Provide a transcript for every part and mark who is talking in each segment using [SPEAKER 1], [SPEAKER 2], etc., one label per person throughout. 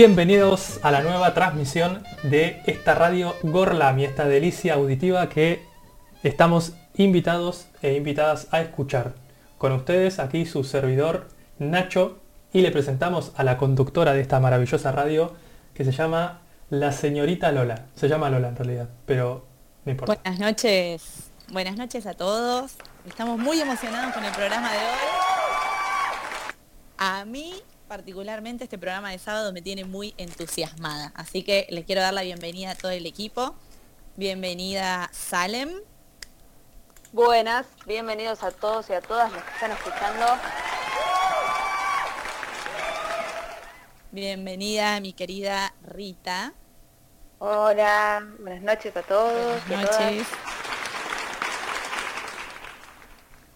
[SPEAKER 1] Bienvenidos a la nueva transmisión de esta radio Gorlami, esta delicia auditiva que estamos invitados e invitadas a escuchar. Con ustedes aquí su servidor Nacho y le presentamos a la conductora de esta maravillosa radio que se llama la señorita Lola. Se llama Lola en realidad, pero no importa.
[SPEAKER 2] Buenas noches, buenas noches a todos. Estamos muy emocionados con el programa de hoy. A mí particularmente este programa de sábado me tiene muy entusiasmada, así que les quiero dar la bienvenida a todo el equipo. Bienvenida Salem.
[SPEAKER 3] Buenas, bienvenidos a todos y a todas los que están escuchando.
[SPEAKER 2] Bienvenida mi querida Rita.
[SPEAKER 3] Hola, buenas noches a todos.
[SPEAKER 2] Buenas noches.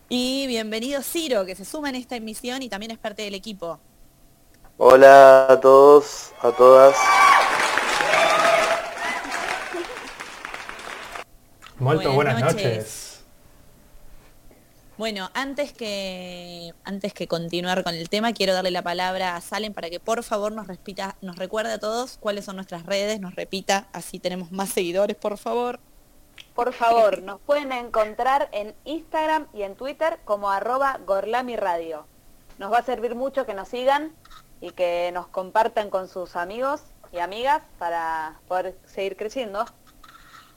[SPEAKER 2] Y bienvenido Ciro, que se suma en esta emisión y también es parte del equipo.
[SPEAKER 4] Hola a todos, a todas.
[SPEAKER 1] Molto buenas, noches.
[SPEAKER 2] Bueno, antes que, antes que continuar con el tema, quiero darle la palabra a Salen para que por favor nos, repita, nos recuerde a todos cuáles son nuestras redes, nos repita, así tenemos más seguidores, por favor.
[SPEAKER 3] Por favor, nos pueden encontrar en Instagram y en Twitter como arroba gorlamiradio. Nos va a servir mucho que nos sigan y que nos compartan con sus amigos y amigas para poder seguir creciendo.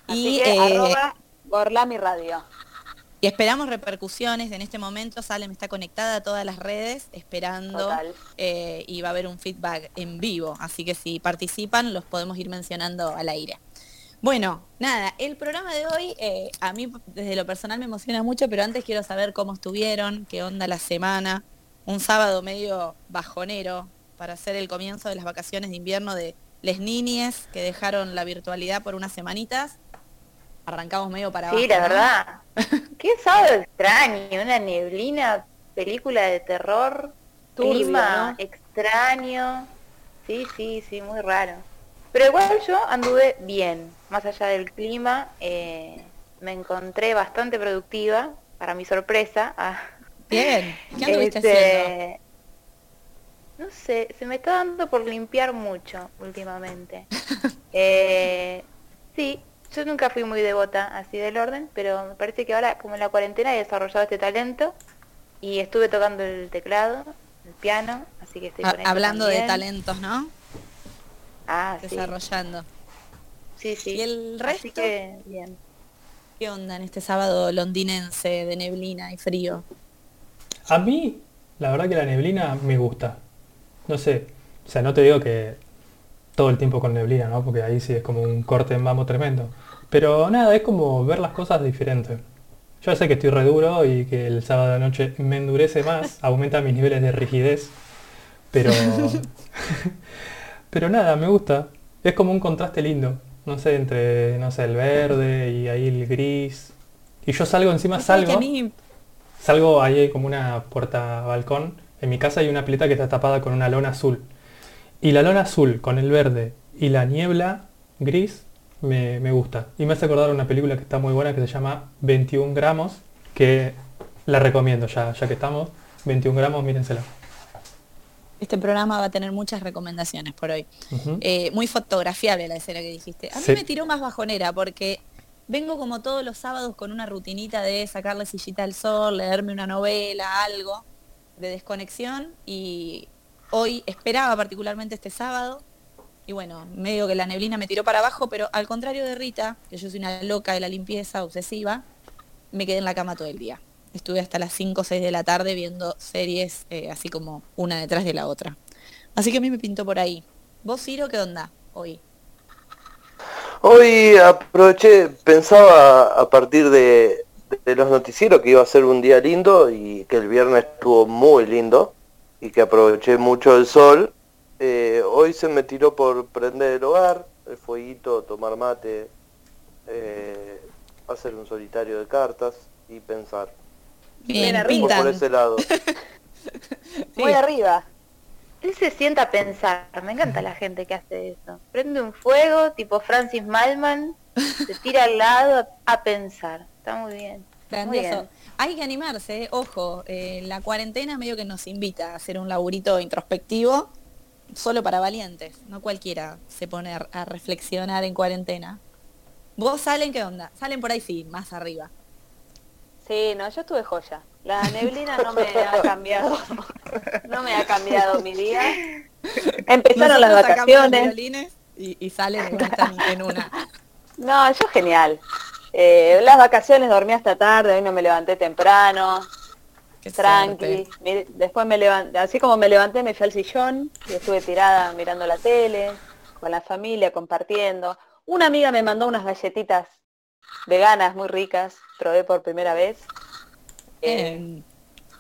[SPEAKER 3] Así
[SPEAKER 2] Y,
[SPEAKER 3] que
[SPEAKER 2] eh,
[SPEAKER 3] arroba Gorlami Radio.
[SPEAKER 2] Y esperamos repercusiones. En este momento Salem está conectada a todas las redes esperando eh, y va a haber un feedback en vivo. Así que si participan los podemos ir mencionando al aire. Bueno, nada, el programa de hoy eh, a mí desde lo personal me emociona mucho, pero antes quiero saber cómo estuvieron, qué onda la semana. Un sábado medio bajonero para hacer el comienzo de las vacaciones de invierno de les niñes que dejaron la virtualidad por unas semanitas. Arrancamos medio para abajo.
[SPEAKER 3] Sí, la verdad. Qué sábado extraño, una neblina, película de terror,
[SPEAKER 2] Turbio,
[SPEAKER 3] clima
[SPEAKER 2] ¿no?
[SPEAKER 3] extraño. Sí, sí, sí, muy raro. Pero igual yo anduve bien, más allá del clima, eh, me encontré bastante productiva, para mi sorpresa. Ah,
[SPEAKER 2] Bien, ¿qué anduviste
[SPEAKER 3] este,
[SPEAKER 2] haciendo?
[SPEAKER 3] No sé, se me está dando por limpiar mucho últimamente. Eh, sí, yo nunca fui muy devota así del orden, pero me parece que ahora, como en la cuarentena, he desarrollado este talento y estuve tocando el teclado, el piano, así que estoy
[SPEAKER 2] Ha-
[SPEAKER 3] con eso
[SPEAKER 2] Hablando de talentos, ¿no?
[SPEAKER 3] Ah, sí,
[SPEAKER 2] Desarrollando.
[SPEAKER 3] sí, sí.
[SPEAKER 2] ¿Y el
[SPEAKER 3] Así
[SPEAKER 2] resto?
[SPEAKER 3] que, bien.
[SPEAKER 2] ¿Qué onda en este sábado londinense de neblina y frío?
[SPEAKER 1] A mí, la verdad que la neblina me gusta. No sé, o sea, no te digo que todo el tiempo con neblina, ¿no? Porque ahí sí es como un corte en mamo tremendo. Pero nada, es como ver las cosas diferentes. Yo ya sé que estoy re duro y que el sábado de noche me endurece más, aumenta mis niveles de rigidez. Pero... pero nada, me gusta. Es como un contraste lindo. No sé, entre, no sé, el verde y ahí el gris. Y yo salgo encima,
[SPEAKER 2] ¿Sabes que
[SPEAKER 1] salgo... Salgo ahí como una puerta balcón. En mi casa hay una pileta que está tapada con una lona azul. Y la lona azul con el verde y la niebla gris me, me gusta. Y me hace acordar una película que está muy buena que se llama 21 gramos, que la recomiendo ya, ya que estamos. 21 gramos, mírensela.
[SPEAKER 2] este programa va a tener muchas recomendaciones por hoy. Eh, muy fotografiable la escena que dijiste. A mí
[SPEAKER 1] Sí.
[SPEAKER 2] me tiró más bajonera porque vengo como todos los sábados con una rutinita de sacarle sillita al sol, leerme una novela, algo de desconexión y hoy esperaba particularmente este sábado y bueno, medio que la neblina me tiró para abajo, pero al contrario de Rita, que yo soy una loca de la limpieza obsesiva, me quedé en la cama todo el día. Estuve hasta las 5 o 6 de la tarde viendo series eh, así como una detrás de la otra. Así que a mí me pintó por ahí. ¿Vos, Ciro, qué onda hoy?
[SPEAKER 4] Hoy aproveché, pensaba a partir de, de los noticieros que iba a ser un día lindo y que el viernes estuvo muy lindo y que aproveché mucho el sol. Eh, hoy se me tiró por prender el hogar, el fueguito, tomar mate, eh, hacer un solitario de cartas y pensar.
[SPEAKER 2] Bien, pintan.
[SPEAKER 4] por ese lado.
[SPEAKER 3] Muy
[SPEAKER 2] Sí.
[SPEAKER 3] arriba. Él se sienta a pensar. Me encanta la gente que hace eso. Prende un fuego, tipo Francis Malman, se tira al lado a, a pensar. Está muy bien. Muy
[SPEAKER 2] Grandioso.
[SPEAKER 3] bien.
[SPEAKER 2] Hay que animarse, eh. ojo, eh, la cuarentena medio que nos invita a hacer un laburito introspectivo solo para valientes. No cualquiera se pone a, reflexionar en cuarentena. ¿Vos salen qué onda? Salen por ahí sí, más arriba.
[SPEAKER 3] Sí, no, yo estuve joya. La neblina no me ha cambiado. No me ha cambiado mi día. Empezaron las
[SPEAKER 2] Nosotros
[SPEAKER 3] vacaciones.
[SPEAKER 2] y, y salen en una.
[SPEAKER 3] No, yo genial. Eh, las vacaciones dormí hasta tarde, hoy no me levanté temprano,
[SPEAKER 2] Qué
[SPEAKER 3] tranqui.
[SPEAKER 2] suerte.
[SPEAKER 3] Después me levanté, así como me levanté me fui al sillón y estuve tirada mirando la tele, con la familia, compartiendo. Una amiga me mandó unas galletitas veganas muy ricas, probé por primera vez. Eh.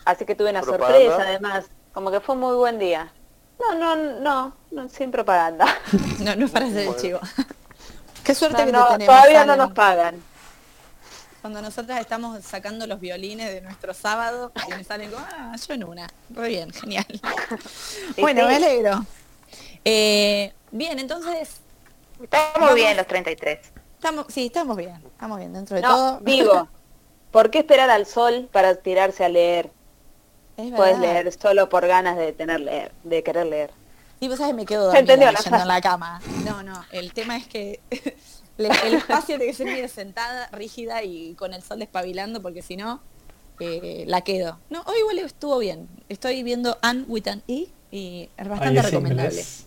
[SPEAKER 3] Así que tuve una
[SPEAKER 4] ¿Propaganda?
[SPEAKER 3] sorpresa además, como que fue un muy buen día. No, no, no, no sin propaganda.
[SPEAKER 2] No, no es para hacer el chivo. Qué suerte
[SPEAKER 3] No,
[SPEAKER 2] que
[SPEAKER 3] no,
[SPEAKER 2] te tenemos.
[SPEAKER 3] todavía no nos pagan.
[SPEAKER 2] Cuando nosotras estamos sacando los violines de nuestro sábado y me salen como, ah, yo en una. Muy bien, genial. Bueno, me alegro. Eh, bien, entonces,
[SPEAKER 3] Estamos
[SPEAKER 2] Vamos.
[SPEAKER 3] bien los 33.
[SPEAKER 2] estamos, sí, estamos bien. Estamos bien dentro de
[SPEAKER 3] No,
[SPEAKER 2] todo.
[SPEAKER 3] digo, ¿por qué esperar al sol para tirarse a leer?
[SPEAKER 2] Es
[SPEAKER 3] Puedes leer solo por ganas de tener leer, de querer leer.
[SPEAKER 2] Sí, vos sabés, me quedo dormida leyendo en la cama. No, no, el tema es que le- el espacio tiene que ser medio sentada, rígida y con el sol despabilando, porque si no, eh, la quedo. No, hoy igual estuvo bien. Estoy viendo Anne with an E y es bastante recomendable.
[SPEAKER 1] inglés.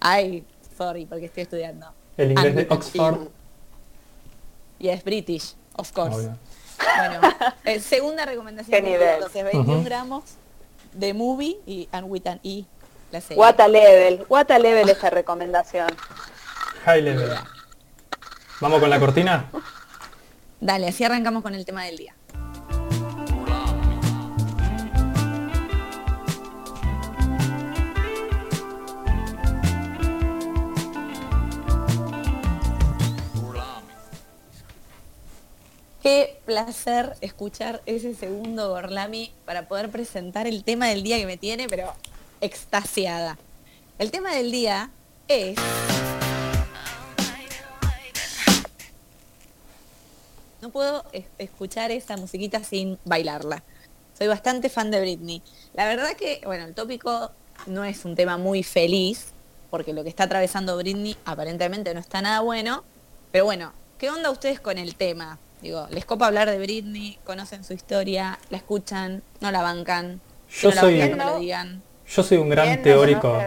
[SPEAKER 2] Ay, sorry, porque estoy estudiando.
[SPEAKER 1] El inglés
[SPEAKER 2] Anne
[SPEAKER 1] de
[SPEAKER 2] an
[SPEAKER 1] Oxford.
[SPEAKER 2] E. Y es British, of course.
[SPEAKER 1] obvio.
[SPEAKER 2] Bueno, eh, segunda recomendación.
[SPEAKER 3] Qué nivel.
[SPEAKER 2] Entonces, 21
[SPEAKER 1] Ujú.
[SPEAKER 2] gramos de movie y Anne with an E, la serie.
[SPEAKER 3] What a level, what a level esta recomendación.
[SPEAKER 1] High level. ¿Vamos con la cortina?
[SPEAKER 2] Dale, así arrancamos con el tema del día. Qué placer escuchar ese segundo Gorlami para poder presentar el tema del día que me tiene, pero extasiada. El tema del día es... No puedo es- escuchar esa musiquita sin bailarla. Soy bastante fan de Britney. La verdad que, bueno, el tópico no es un tema muy feliz, porque lo que está atravesando Britney aparentemente no está nada bueno. Pero bueno, ¿qué onda ustedes con el tema? Digo, ¿les copa hablar de Britney? ¿Conocen su historia? ¿La escuchan? ¿No la bancan?
[SPEAKER 1] Yo
[SPEAKER 2] no la
[SPEAKER 1] soy-
[SPEAKER 2] bancan, no me lo digan.
[SPEAKER 1] Yo soy un gran
[SPEAKER 3] ¿Quién no
[SPEAKER 1] teórico.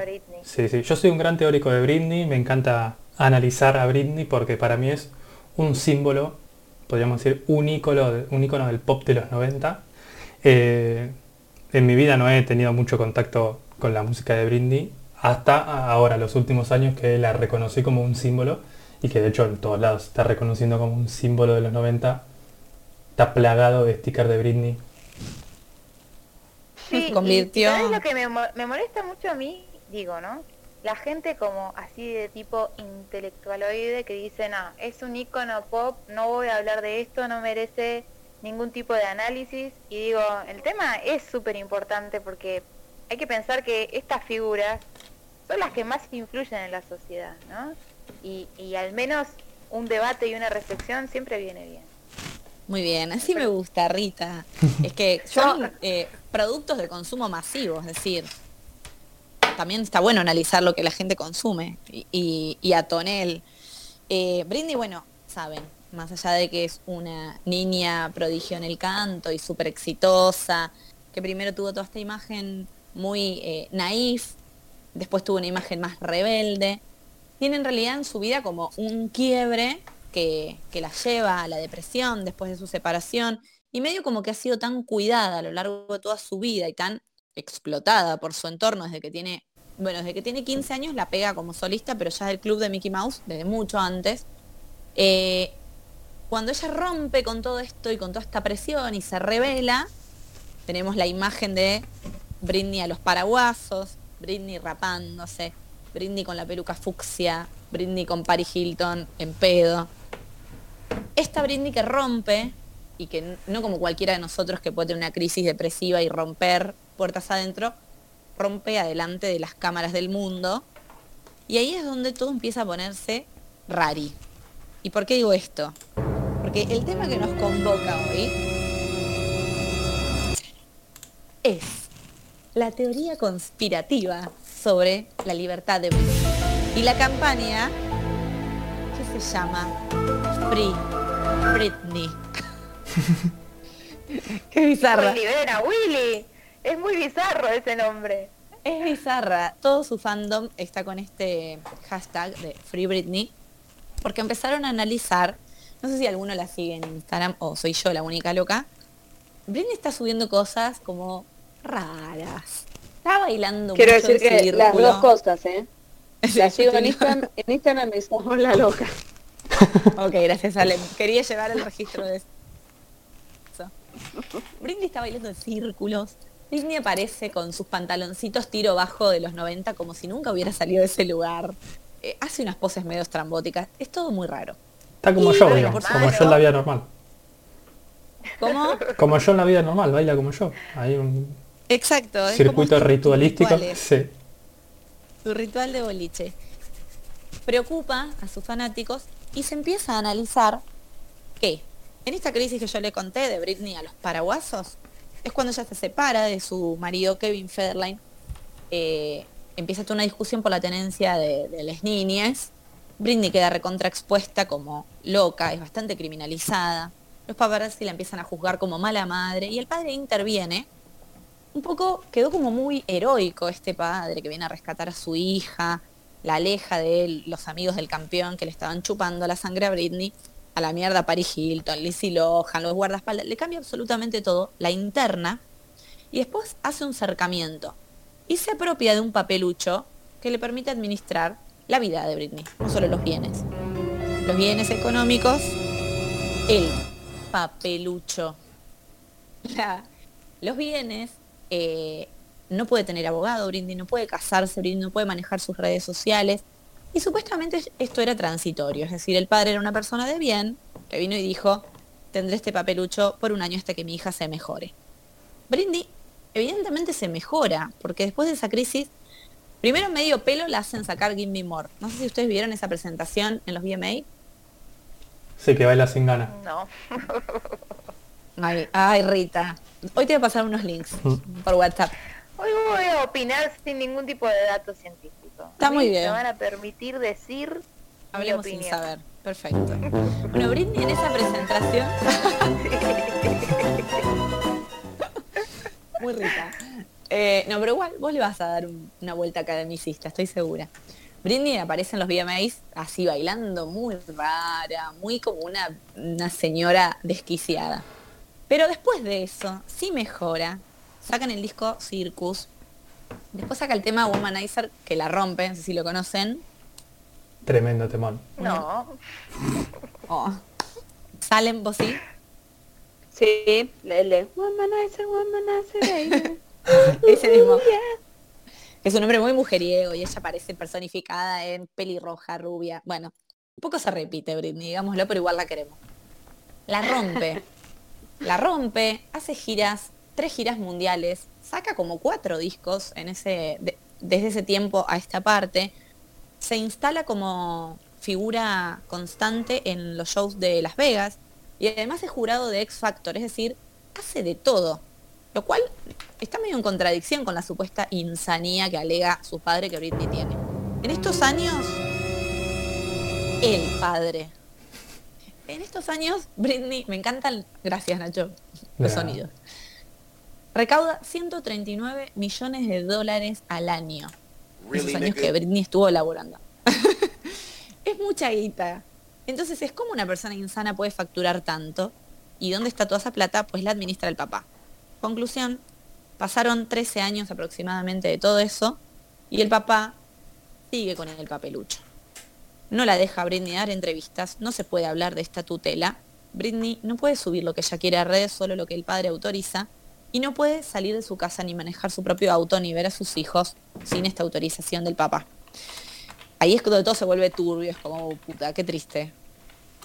[SPEAKER 1] Sí, sí, yo soy un gran teórico de Britney, me encanta analizar a Britney porque para mí es un símbolo, podríamos decir, un ícono, un ícono del pop de los 90. Eh, en mi vida no he tenido mucho contacto con la música de Britney hasta ahora, los últimos años que la reconocí como un símbolo y que de hecho en todos lados está reconociendo como un símbolo de los 90. Está plagado de stickers de Britney.
[SPEAKER 3] Sí,
[SPEAKER 2] Se convirtió-
[SPEAKER 3] y ¿sabés lo que me molesta mucho a mí? Digo, ¿no? La gente como así de tipo intelectualoide que dice, no, es un icono pop, no voy a hablar de esto, no merece ningún tipo de análisis. Y digo, el tema es súper importante porque hay que pensar que estas figuras son las que más influyen en la sociedad, ¿no? Y, y al menos un debate y una reflexión siempre viene bien.
[SPEAKER 2] Muy bien, así me gusta, Rita. Es que son eh, productos de consumo masivo, es decir, también está bueno analizar lo que la gente consume. Y, y, a Tonel. Eh, Britney, bueno, saben, más allá de que es una niña prodigio en el canto y súper exitosa, que primero tuvo toda esta imagen muy eh, naif, después tuvo una imagen más rebelde, tiene en realidad en su vida como un quiebre que, que la lleva a la depresión después de su separación y medio como que ha sido tan cuidada a lo largo de toda su vida y tan explotada por su entorno desde que tiene, bueno, desde que tiene 15 años la pega como solista, pero ya del club de Mickey Mouse, desde mucho antes. Eh, cuando ella rompe con todo esto y con toda esta presión y se revela, tenemos la imagen de Britney a los paraguasos, Britney rapándose, Britney con la peluca fucsia, Britney con Paris Hilton en pedo. Esta Britney que rompe, y que no como cualquiera de nosotros que puede tener una crisis depresiva y romper puertas adentro, rompe adelante de las cámaras del mundo. Y ahí es donde todo empieza a ponerse rari. ¿Y por qué digo esto? Porque el tema que nos convoca hoy es la teoría conspirativa sobre la libertad de Britney. Y la campaña, ¿qué se llama? Free Britney. Qué bizarra.
[SPEAKER 3] libera Willy. Es muy bizarro ese nombre.
[SPEAKER 2] Es bizarra. Todo su fandom está con este hashtag de Free Britney. Porque empezaron a analizar, no sé si alguno la sigue en Instagram o soy yo la única loca. Britney está subiendo cosas como raras. Está bailando
[SPEAKER 5] Quiero
[SPEAKER 2] mucho
[SPEAKER 5] decir
[SPEAKER 2] en
[SPEAKER 5] que las dos cosas, ¿eh?
[SPEAKER 2] Sí,
[SPEAKER 5] La sigo Instagram, en Instagram me somos la loca.
[SPEAKER 2] Ok, gracias Ale. Quería llevar el registro de eso. Britney está bailando en círculos. Britney aparece con sus pantaloncitos tiro bajo de los 90 como si nunca hubiera salido de ese lugar. Eh, hace unas poses medio estrambóticas. Es todo muy raro.
[SPEAKER 1] Está como
[SPEAKER 2] Y
[SPEAKER 1] yo,
[SPEAKER 2] bueno,
[SPEAKER 1] digamos,
[SPEAKER 2] por
[SPEAKER 1] como yo en la vida normal.
[SPEAKER 2] ¿Cómo?
[SPEAKER 1] Como yo en la vida normal, baila como yo. Hay un
[SPEAKER 2] Exacto. es como
[SPEAKER 1] circuito ritualístico. Sí.
[SPEAKER 2] su ritual de boliche. Preocupa a sus fanáticos y se empieza a analizar que en esta crisis que yo le conté de Britney a los paraguasos, es cuando ella se separa de su marido Kevin Federline. eh, empieza toda una discusión por la tenencia de, las niñas. Britney queda recontraexpuesta como loca, es bastante criminalizada. Los paparazzi la empiezan a juzgar como mala madre y el padre interviene un poco quedó como muy heroico este padre que viene a rescatar a su hija, la aleja de él, los amigos del campeón que le estaban chupando la sangre a Britney, a la mierda Paris Hilton, Lizzie Lohan, los guardaespaldas, le cambia absolutamente todo, la interna y después hace un cercamiento y se apropia de un papelucho que le permite administrar la vida de Britney, no solo los bienes. Los bienes económicos, el papelucho. Los bienes, eh, no puede tener abogado Britney, no puede casarse Britney, no puede manejar sus redes sociales. Y supuestamente esto era transitorio, es decir, el padre era una persona de bien que vino y dijo, tendré este papelucho por un año hasta que mi hija se mejore. Britney evidentemente se mejora, porque después de esa crisis, primero medio pelo la hacen sacar Give Me More. No sé si ustedes vieron esa presentación en los VMA.
[SPEAKER 1] Sí, que baila sin ganas.
[SPEAKER 3] No.
[SPEAKER 2] Ay, ay, Rita. Hoy te voy a pasar unos links
[SPEAKER 1] Mm.
[SPEAKER 2] por WhatsApp.
[SPEAKER 3] Hoy voy a opinar sin ningún tipo de dato científico.
[SPEAKER 2] Está muy bien.
[SPEAKER 3] Me van a permitir decir mi
[SPEAKER 2] Hablemos sin saber. Perfecto. Bueno, Britney en esa presentación. Muy rica. Eh, no, pero igual vos le vas a dar un- una vuelta academicista, estoy segura. Britney aparece en los VMAs así bailando muy rara, muy como una, una señora desquiciada. Pero después de eso, sí mejora. Sacan el disco Circus. Después saca el tema Womanizer, que la rompe, no sé si lo conocen.
[SPEAKER 1] Tremendo temón.
[SPEAKER 3] No.
[SPEAKER 2] Oh. Salen, vos sí.
[SPEAKER 5] Sí, el de Womanizer, Womanizer, baby.
[SPEAKER 2] Ese mismo.
[SPEAKER 5] Yeah.
[SPEAKER 2] Es un hombre muy mujeriego y ella parece personificada en pelirroja, rubia. Bueno, un poco se repite Britney, digámoslo, pero igual la queremos. La rompe. La rompe, hace giras, tres giras mundiales, saca como cuatro discos en ese, de- desde ese tiempo a esta parte. Se instala como figura constante en los shows de Las Vegas y además es jurado de X Factor, es decir, hace de todo. Lo cual está medio en contradicción con la supuesta insanía que alega su padre que Britney tiene. En estos años, el padre. En estos años, Britney, me encantan, gracias Nacho, los sonidos. Recauda 139 millones de dólares al año. Esos años que Britney estuvo laborando. es mucha guita. Entonces es como una persona insana puede facturar tanto. ¿Y dónde está toda esa plata? Pues la administra el papá. Conclusión, pasaron 13 años aproximadamente de todo eso y el papá sigue con el papelucho. No la deja Britney dar entrevistas, no se puede hablar de esta tutela. Britney no puede subir lo que ella quiere a redes, solo lo que el padre autoriza, y no puede salir de su casa ni manejar su propio auto ni ver a sus hijos sin esta autorización del papá. Ahí es cuando todo se vuelve turbio, es como, puta, qué triste.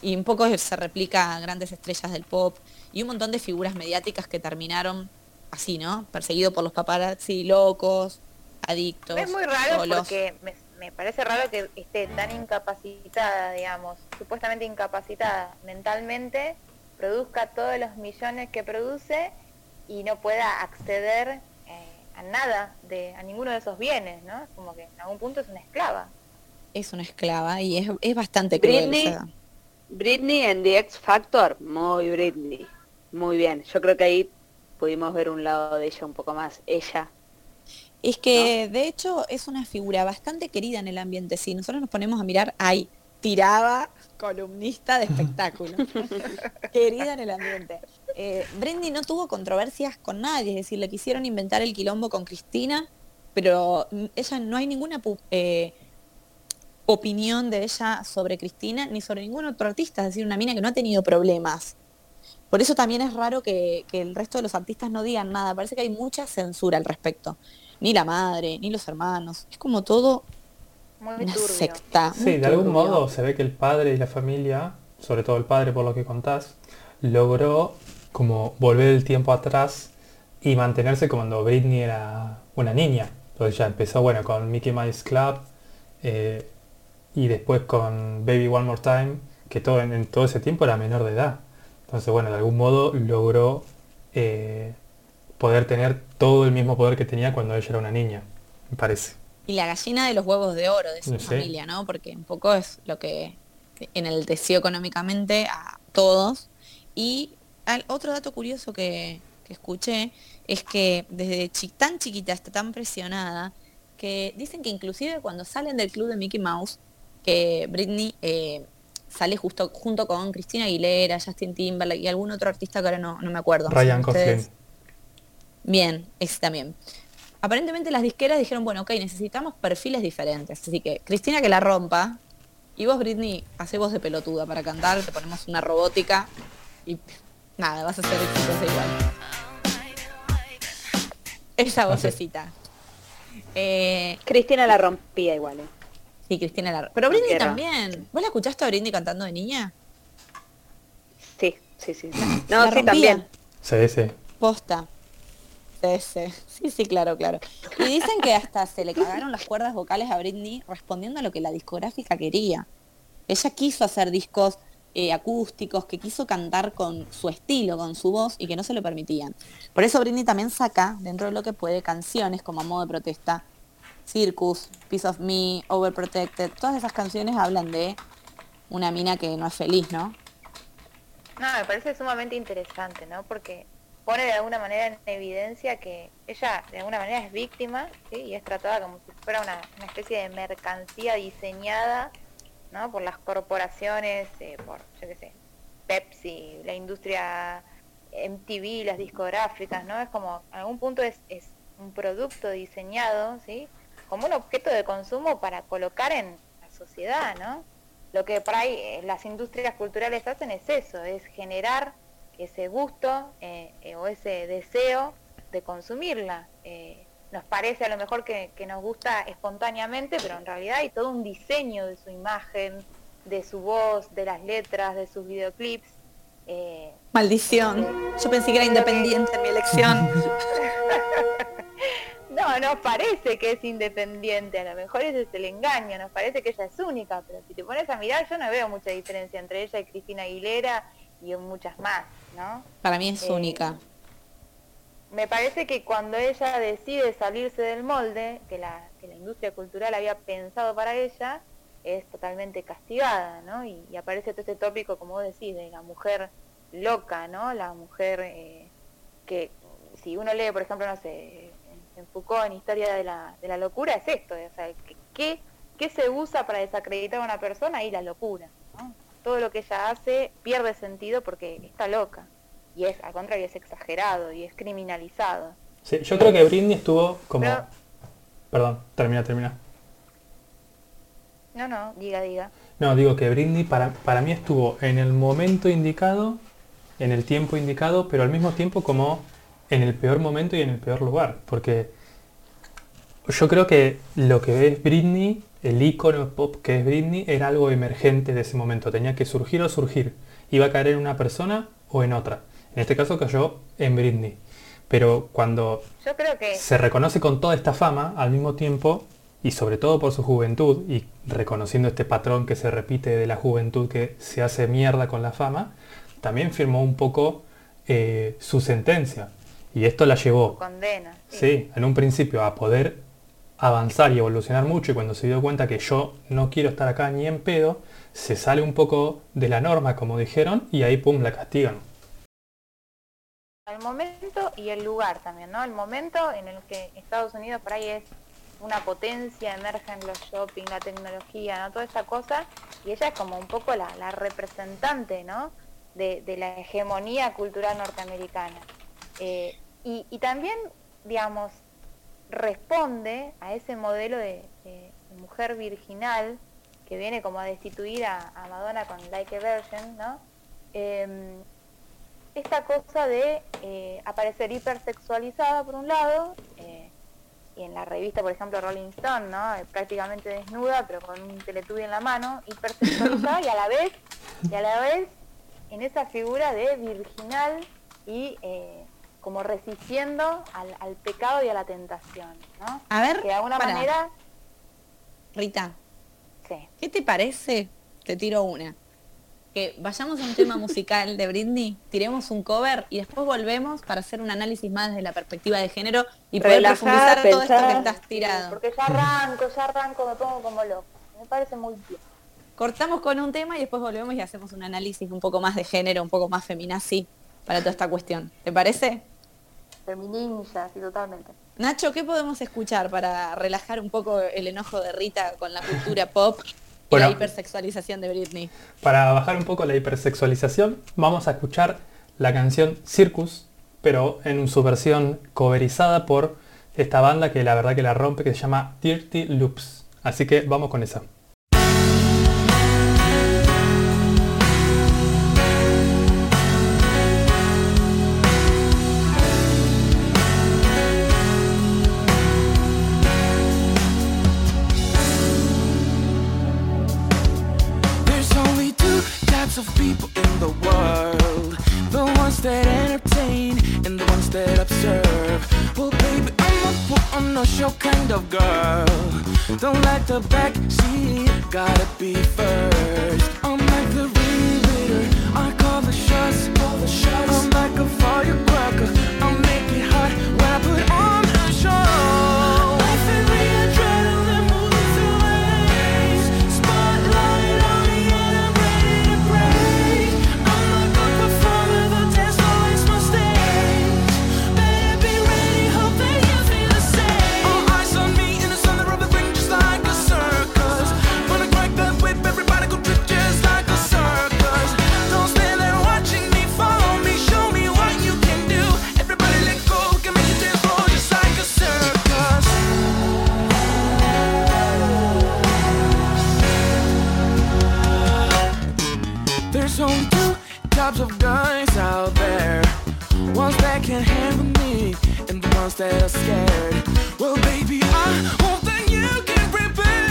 [SPEAKER 2] Y un poco se replica a grandes estrellas del pop y un montón de figuras mediáticas que terminaron así, ¿no? Perseguidos por los paparazzi, locos, adictos.
[SPEAKER 3] Es muy raro
[SPEAKER 2] solos.
[SPEAKER 3] porque me, me parece raro que esté tan incapacitada, digamos, supuestamente incapacitada mentalmente, produzca todos los millones que produce y no pueda acceder eh, a nada, de, a ninguno de esos bienes, ¿no? Es como que en algún punto es una esclava.
[SPEAKER 2] Es una esclava y es, es bastante cruel.
[SPEAKER 5] Britney. Britney en The X Factor, muy Britney. Muy bien. Yo creo que ahí pudimos ver un lado de ella un poco más. Ella.
[SPEAKER 2] Es que de hecho es una figura bastante querida en el ambiente. Si nosotros nos ponemos a mirar, hay tiraba columnista de espectáculo. querida en el ambiente. Eh, Britney no tuvo controversias con nadie, es decir, le quisieron inventar el quilombo con Cristina, pero ella no hay ninguna eh, opinión de ella sobre Cristina ni sobre ningún otro artista, es decir, una mina que no ha tenido problemas. Por eso también es raro que, que el resto de los artistas no digan nada. Parece que hay mucha censura al respecto. Ni la madre, ni los hermanos. Es como todo
[SPEAKER 3] Muy
[SPEAKER 2] una
[SPEAKER 3] turbio.
[SPEAKER 2] secta.
[SPEAKER 1] Sí,
[SPEAKER 2] muy
[SPEAKER 1] de algún
[SPEAKER 2] turbio.
[SPEAKER 1] modo se ve que el padre y la familia, sobre todo el padre por lo que contás, logró como volver el tiempo atrás y mantenerse cuando Britney era una niña. Entonces ya empezó, bueno, con Mickey Mouse Club eh, y después con Baby One More Time, que todo en, en todo ese tiempo era menor de edad. Entonces, bueno, de algún modo logró eh, poder tener todo el mismo poder que tenía cuando ella era una niña, me parece.
[SPEAKER 2] Y la gallina de los huevos de oro de su
[SPEAKER 1] Sí.
[SPEAKER 2] familia, ¿no? Porque un poco es lo que enalteció económicamente a todos. Y al- otro dato curioso que, que escuché es que desde chi- tan chiquita hasta tan presionada, que dicen que inclusive cuando salen del club de Mickey Mouse, que Britney eh, sale justo junto con Cristina Aguilera, Justin Timberlake y algún otro artista que ahora no, no me acuerdo.
[SPEAKER 1] Ryan Gosling.
[SPEAKER 2] Bien, ese también. Aparentemente las disqueras dijeron, bueno, ok, necesitamos perfiles diferentes. Así que Cristina que la rompa. Y vos, Britney, hace voz de pelotuda para cantar, te ponemos una robótica y nada, vas a ser exitosa igual. Esa vocecita. Eh,
[SPEAKER 5] Cristina la rompía igual. ¿eh?
[SPEAKER 2] sí, Cristina la... Pero Britney
[SPEAKER 5] Quiero.
[SPEAKER 2] también. ¿Vos la escuchaste a Britney cantando de niña?
[SPEAKER 5] Sí, sí, sí. sí.
[SPEAKER 2] La
[SPEAKER 5] No, sí,
[SPEAKER 2] rompía.
[SPEAKER 5] también.
[SPEAKER 1] Sí, sí.
[SPEAKER 2] Posta. Sí, sí, sí, claro, claro. Y dicen que hasta se le cagaron las cuerdas vocales a Britney respondiendo a lo que la discográfica quería. Ella quiso hacer discos eh, acústicos, que quiso cantar con su estilo, con su voz, y que no se lo permitían. Por eso Britney también saca, dentro de lo que puede, canciones como a modo de protesta. Circus, Piece of Me, Overprotected, todas esas canciones hablan de una mina que no es feliz, ¿no?
[SPEAKER 3] No, me parece sumamente interesante, ¿no? Porque pone de alguna manera en evidencia que ella de alguna manera es víctima. Y es tratada como si fuera una, especie de mercancía diseñada, ¿no? Por las corporaciones, eh, por, yo qué sé, Pepsi, la industria MTV, las discográficas, ¿no? Es como, en algún punto es, es un producto diseñado, ¿sí? Como un objeto de consumo para colocar en la sociedad, ¿no? Lo que por ahí eh, las industrias culturales hacen es eso, es generar ese gusto eh, eh, o ese deseo de consumirla. Eh, nos parece a lo mejor que, que nos gusta espontáneamente, pero en realidad hay todo un diseño de su imagen, de su voz, de las letras, de sus videoclips. eh,
[SPEAKER 2] Maldición. Yo pensé que era independiente en mi elección.
[SPEAKER 3] No, nos parece que es independiente, a lo mejor ese es el engaño, nos parece que ella es única, pero si te pones a mirar yo no veo mucha diferencia entre ella y Cristina Aguilera y muchas más, ¿no?
[SPEAKER 2] Para mí es
[SPEAKER 3] Eh,
[SPEAKER 2] única.
[SPEAKER 3] Me parece que cuando ella decide salirse del molde que la, que la industria cultural había pensado para ella, es totalmente castigada, ¿no? Y, y aparece todo este tópico, como vos decís, de la mujer loca, ¿no? La mujer eh, que, si uno lee, por ejemplo, no sé, en, en Foucault, en Historia de la, de la Locura, es esto, o sea, ¿qué, ¿qué se usa para desacreditar a una persona? Y la locura, ¿no? Todo lo que ella hace pierde sentido porque está loca. Y es, al contrario, es exagerado y es criminalizado.
[SPEAKER 1] Sí, yo creo que Britney estuvo como...
[SPEAKER 3] Pero-
[SPEAKER 1] Perdón, termina, termina.
[SPEAKER 3] No, no, diga, diga.
[SPEAKER 1] No, digo que Britney para, para mí estuvo en el momento indicado, en el tiempo indicado, pero al mismo tiempo como en el peor momento y en el peor lugar. Porque yo creo que lo que es Britney, el icono pop que es Britney, era algo emergente de ese momento. Tenía que surgir o surgir. Iba a caer en una persona o en otra. En este caso cayó en Britney. Pero cuando
[SPEAKER 3] Yo creo que
[SPEAKER 1] se reconoce con toda esta fama al mismo tiempo y sobre todo por su juventud y reconociendo este patrón que se repite de la juventud que se hace mierda con la fama, también firmó un poco eh, su sentencia. Y esto la llevó,
[SPEAKER 3] Condena. sí.
[SPEAKER 1] sí, en un principio a poder avanzar y evolucionar mucho y cuando se dio cuenta que yo no quiero estar acá ni en pedo, se sale un poco de la norma, como dijeron, y ahí pum, la castigan.
[SPEAKER 3] El momento y el lugar también, ¿no? El momento en el que Estados Unidos por ahí es una potencia, emergen los shopping, la tecnología, ¿no? Toda esa cosa, y ella es como un poco la, la representante, ¿no? De, de la hegemonía cultural norteamericana. Eh, y, y también, digamos, responde a ese modelo de, mujer virginal que viene como a destituir a, Madonna con Like a Virgin, ¿no? Em, esta cosa de eh, aparecer hipersexualizada por un lado, eh, y en la revista, por ejemplo, Rolling Stone, ¿no? Eh, prácticamente desnuda, pero con un teletubbie en la mano, hipersexualizada, y a la vez, y a la vez, en esa figura de virginal y como resistiendo al, al pecado y a la tentación, ¿no?
[SPEAKER 2] A ver,
[SPEAKER 3] Que de alguna
[SPEAKER 2] pará.
[SPEAKER 3] manera,
[SPEAKER 2] Rita,
[SPEAKER 3] sí.
[SPEAKER 2] ¿qué te parece? Te tiro una. Que vayamos a un tema musical de Britney, tiremos un cover y después volvemos para hacer un análisis más desde la perspectiva de género y poder
[SPEAKER 5] Relajá,
[SPEAKER 2] profundizar todo esto que estás tirado.
[SPEAKER 3] Porque ya arranco, ya arranco, me pongo como loco. Me parece muy bien.
[SPEAKER 2] Cortamos con un tema y después volvemos y hacemos un análisis un poco más de género, un poco más feminazi para toda esta cuestión. ¿Te parece?
[SPEAKER 3] Femininja, sí, totalmente.
[SPEAKER 2] Nacho, ¿qué podemos escuchar para relajar un poco el enojo de Rita con la cultura pop y
[SPEAKER 1] Bueno.
[SPEAKER 2] la hipersexualización de Britney?
[SPEAKER 1] Para bajar un poco la hipersexualización, vamos a escuchar la canción Circus, pero en su versión coverizada por esta banda que la verdad que la rompe, que se llama Dirty Loops. Así que vamos con esa.
[SPEAKER 6] Types of people in the world. The ones that entertain and the ones that observe. Well baby, I'm a put on a show kind of girl. Don't like the back seat, gotta be first. I'm like the ringleader, I call the shots, call the shots. The are scared. Well baby, I hope that you can prepare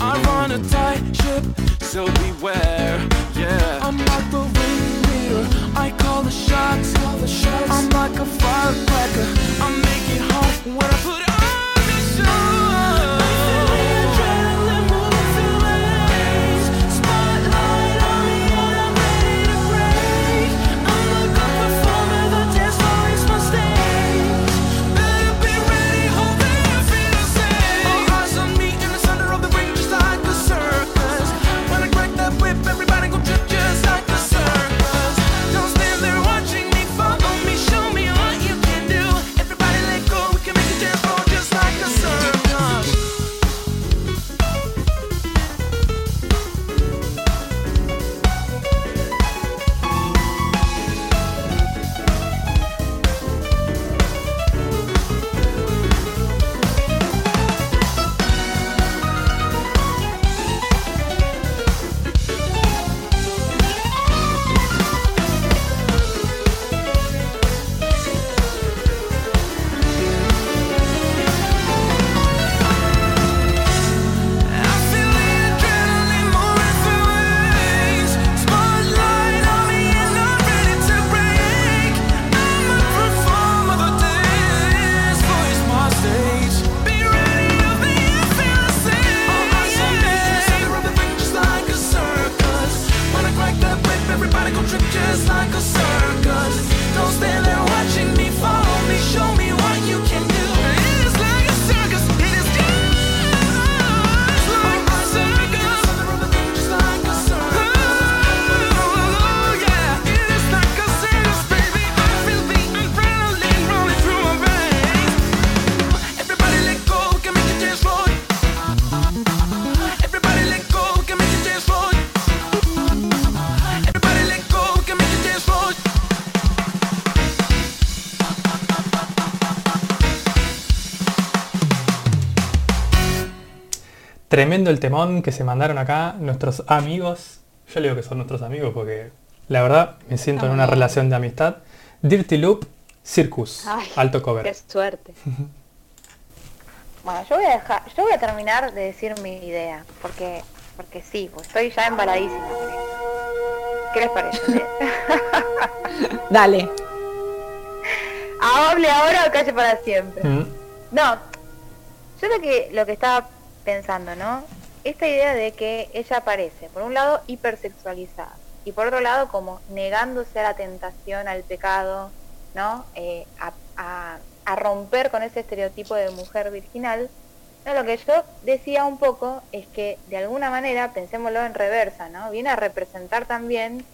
[SPEAKER 6] I run a tight ship, so beware Yeah. I'm like the ringleader I call the shots. I'm like a firecracker I make it hot when I put
[SPEAKER 1] Tremendo el temón que se mandaron acá nuestros amigos. Yo le digo que son nuestros amigos porque la verdad me siento en una relación de amistad. Dirty Loop Circus.
[SPEAKER 5] Ay,
[SPEAKER 1] alto
[SPEAKER 5] Qué
[SPEAKER 1] cover.
[SPEAKER 5] suerte.
[SPEAKER 3] Bueno, yo voy a dejar, yo voy a terminar de decir mi idea, porque, porque sí, pues estoy ya embaladísima. con esto. ¿Qué les parece?
[SPEAKER 2] Dale.
[SPEAKER 3] ¿Hable ahora o calle para siempre?
[SPEAKER 1] Mm,
[SPEAKER 3] No, yo lo que, lo que estaba pensando, ¿no? Esta idea de que ella aparece, por un lado, hipersexualizada, y por otro lado, como negándose a la tentación, al pecado, ¿no? Eh, a, romper con ese estereotipo de mujer virginal. Lo que yo decía un poco es que, de alguna manera, pensémoslo en reversa, ¿no? Viene a representar también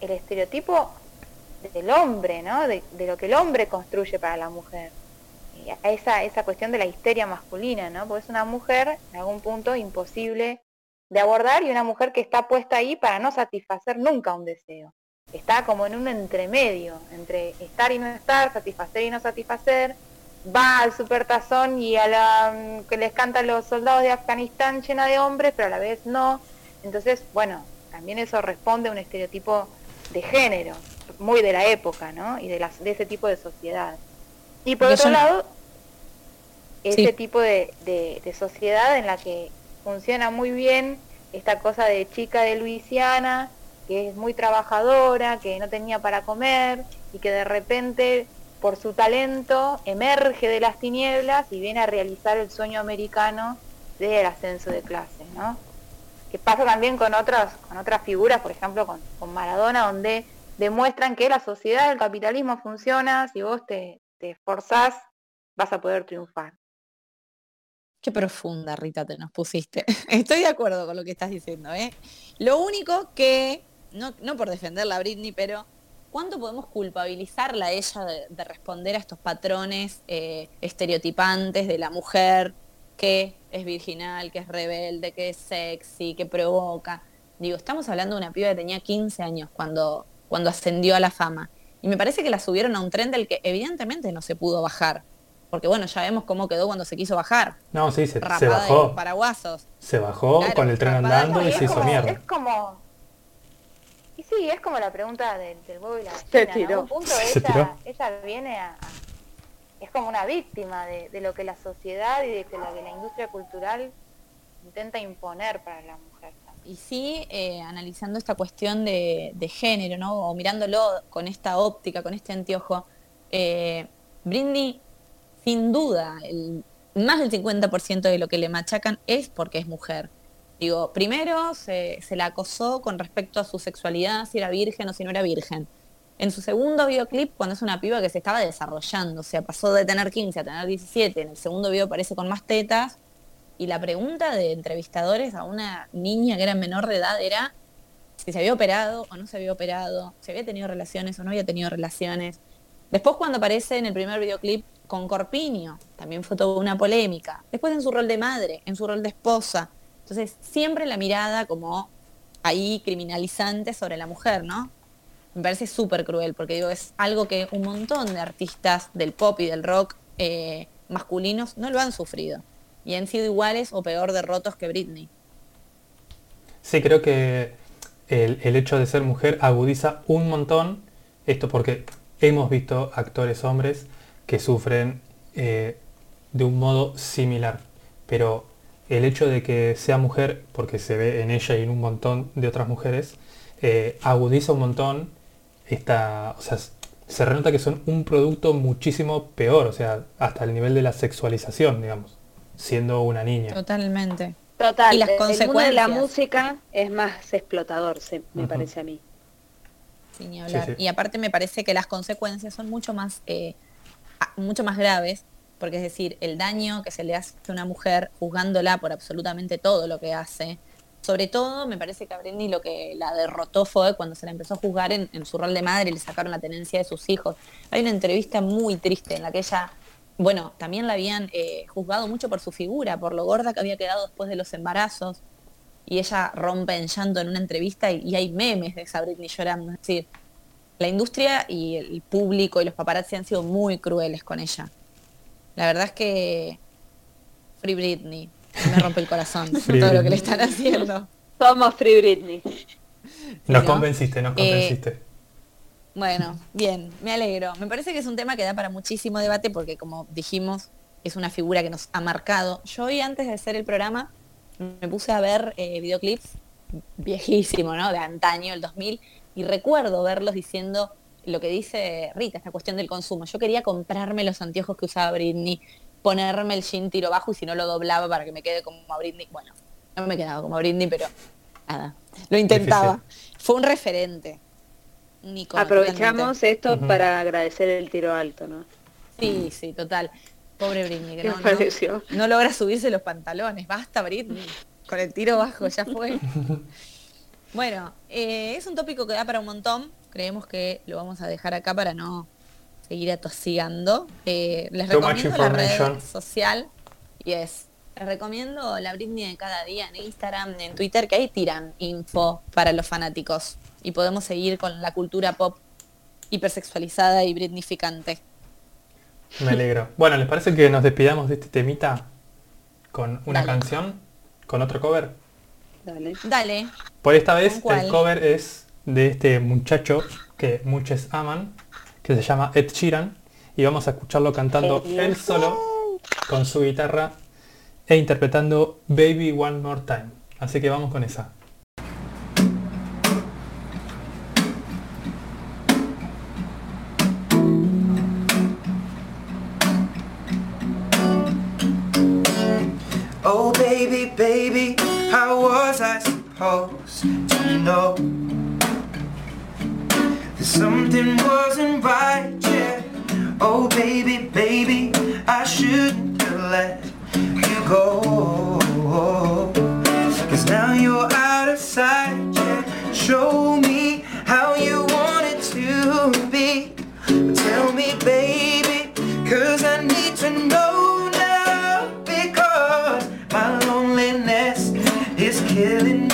[SPEAKER 3] el estereotipo del hombre, ¿no? De lo que el hombre construye para la mujer. Esa, esa cuestión de la histeria masculina, ¿no? Porque es una mujer, en algún punto, imposible de abordar y una mujer que está puesta ahí para no satisfacer nunca un deseo. Está como en un entremedio, entre estar y no estar, satisfacer y no satisfacer. Va al supertazón y a la mm, que les cantan los soldados de Afganistán llena de hombres, pero a la vez no. Entonces, bueno, también eso responde a un estereotipo de género, muy de la época, ¿no? Y de, las, de ese tipo de sociedad. Y por otro lado, ese
[SPEAKER 2] Sí.
[SPEAKER 3] tipo de, de- de sociedad en la que funciona muy bien esta cosa de chica de Luisiana, que es muy trabajadora, que no tenía para comer y que de repente por su talento emerge de las tinieblas y viene a realizar el sueño americano del ascenso de clase, ¿no? Que pasa también con otras, con otras figuras, por ejemplo con, con Maradona, donde demuestran que la sociedad del capitalismo funciona, si vos te, te esforzás, vas a poder triunfar.
[SPEAKER 2] Qué profunda, Rita, te nos pusiste. Estoy de acuerdo con lo que estás diciendo, ¿eh? Lo único que, no, no por defenderla a Britney, pero ¿cuánto podemos culpabilizarla a ella de, de responder a estos patrones eh, estereotipantes de la mujer que es virginal, que es rebelde, que es sexy, que provoca? Digo, estamos hablando de una piba que tenía 15 años cuando, cuando ascendió a la fama. Y me parece que la subieron a un tren del que evidentemente no se pudo bajar. Porque bueno, ya vemos cómo quedó cuando se quiso bajar
[SPEAKER 1] No, sí, se, se
[SPEAKER 2] de
[SPEAKER 1] bajó.
[SPEAKER 2] los paraguasos.
[SPEAKER 1] Se bajó
[SPEAKER 2] Claro,
[SPEAKER 1] con el tren andando
[SPEAKER 3] No,
[SPEAKER 1] y
[SPEAKER 3] y
[SPEAKER 1] se hizo
[SPEAKER 3] como,
[SPEAKER 1] mierda.
[SPEAKER 3] Es como... Y sí, es como la pregunta del, del huevo y la
[SPEAKER 5] Se
[SPEAKER 3] gallina.
[SPEAKER 5] tiró.
[SPEAKER 3] En algún punto
[SPEAKER 1] Se
[SPEAKER 3] ella,
[SPEAKER 1] tiró.
[SPEAKER 3] ella viene a, Es como una víctima de, de lo que la sociedad y de que lo que la industria cultural intenta imponer para la mujer.
[SPEAKER 2] Y sí, eh, analizando esta cuestión de, género, ¿no? O mirándolo con esta óptica, con este anteojo, eh, Brindy, sin duda, más del 50% de lo que le machacan es porque es mujer. Digo, primero se, se la acosó con respecto a su sexualidad, si era virgen o si no era virgen. En su segundo videoclip, cuando es una piba que se estaba desarrollando, o sea, pasó de tener 15 a tener 17, en el segundo video aparece con más tetas, y la pregunta de entrevistadores a una niña que era menor de edad era si se había operado o no se había operado, si había tenido relaciones o no había tenido relaciones. Después cuando aparece en el primer videoclip con Corpiño, también fue toda una polémica. Después en su rol de madre, en su rol de esposa. Entonces siempre la mirada como ahí criminalizante sobre la mujer, ¿no? Me parece súper cruel porque digo, es algo que un montón de artistas del pop y del rock eh, masculinos no lo han sufrido. Y han sido iguales o peor de rotos que Britney.
[SPEAKER 1] Sí, creo que el, el hecho de ser mujer agudiza un montón esto porque hemos visto actores hombres que sufren eh, de un modo similar, pero el hecho de que sea mujer, porque se ve en ella y en un montón de otras mujeres, eh, agudiza un montón esta, o sea, se renota que son un producto muchísimo peor, o sea, hasta el nivel de la sexualización, digamos, siendo una niña.
[SPEAKER 2] Totalmente.
[SPEAKER 5] Total,
[SPEAKER 2] Y las
[SPEAKER 5] el mundo de la
[SPEAKER 2] consecuencias.
[SPEAKER 5] música es más explotador, se, me parece a mí.
[SPEAKER 2] Sin ni hablar.
[SPEAKER 1] Sí, sí.
[SPEAKER 2] Y aparte me parece que las consecuencias son mucho más, eh, mucho más graves, porque es decir, el daño que se le hace a una mujer juzgándola por absolutamente todo lo que hace. Sobre todo, me parece que a Britney lo que la derrotó fue cuando se la empezó a juzgar en, en su rol de madre y le sacaron la tenencia de sus hijos. Hay una entrevista muy triste en la que ella, bueno, también la habían eh, juzgado mucho por su figura, por lo gorda que había quedado después de los embarazos. Y ella rompe en llanto en una entrevista y, y hay memes de esa Britney llorando. Es decir, la industria y el público y los paparazzi han sido muy crueles con ella. La verdad es que Free Britney. Me rompe el corazón
[SPEAKER 1] Free
[SPEAKER 2] todo lo que le están haciendo.
[SPEAKER 5] Somos Free Britney.
[SPEAKER 1] Nos
[SPEAKER 2] ¿no?
[SPEAKER 1] convenciste, nos
[SPEAKER 2] Eh,
[SPEAKER 1] convenciste.
[SPEAKER 2] Bueno, bien, me alegro. Me parece que es un tema que da para muchísimo debate porque, como dijimos, es una figura que nos ha marcado. Yo hoy, antes de hacer el programa, me puse a ver eh, videoclips viejísimo, ¿no? De antaño, el 2000, y recuerdo verlos diciendo lo que dice Rita, esta cuestión del consumo. Yo quería comprarme los anteojos que usaba Britney, ponerme el jean tiro bajo y si no lo doblaba para que me quede como a Britney. Bueno, no me quedaba como a Britney, pero nada, lo intentaba. Fue un referente.
[SPEAKER 5] Aprovechamos
[SPEAKER 2] totalmente.
[SPEAKER 5] esto para agradecer el tiro alto, ¿no?
[SPEAKER 2] Sí, sí, total. Pobre Britney, que
[SPEAKER 5] ¿Qué
[SPEAKER 2] no, no- logra subirse los pantalones. Basta, Britney. Con el tiro bajo, ya fue. Bueno, eh, es un tópico que da para un montón. Creemos que lo vamos a dejar acá para no seguir atosigando. Eh, les
[SPEAKER 1] Too
[SPEAKER 2] recomiendo la red social. Y es, les recomiendo la Britney de cada día en Instagram, en Twitter, que ahí tiran info para los fanáticos. Y podemos seguir con la cultura pop hipersexualizada y britnificante.
[SPEAKER 1] Me alegro. Bueno, ¿les parece que nos despidamos de este temita con una
[SPEAKER 2] Dale.
[SPEAKER 1] canción? ¿Con otro cover?
[SPEAKER 5] Dale.
[SPEAKER 2] Dale,
[SPEAKER 1] Por esta vez el cover es de este muchacho que muchos aman, que se llama Ed Sheeran, y vamos a escucharlo cantando él solo con su guitarra e interpretando Baby One More Time. Así que vamos con esa.
[SPEAKER 7] To know that something wasn't right? Yeah. Oh baby, baby, I shouldn't have let you go. Cause now you're out of sight. Yeah. Show me how you want it to be. Tell me, baby, cause I need to know now because my loneliness is killing me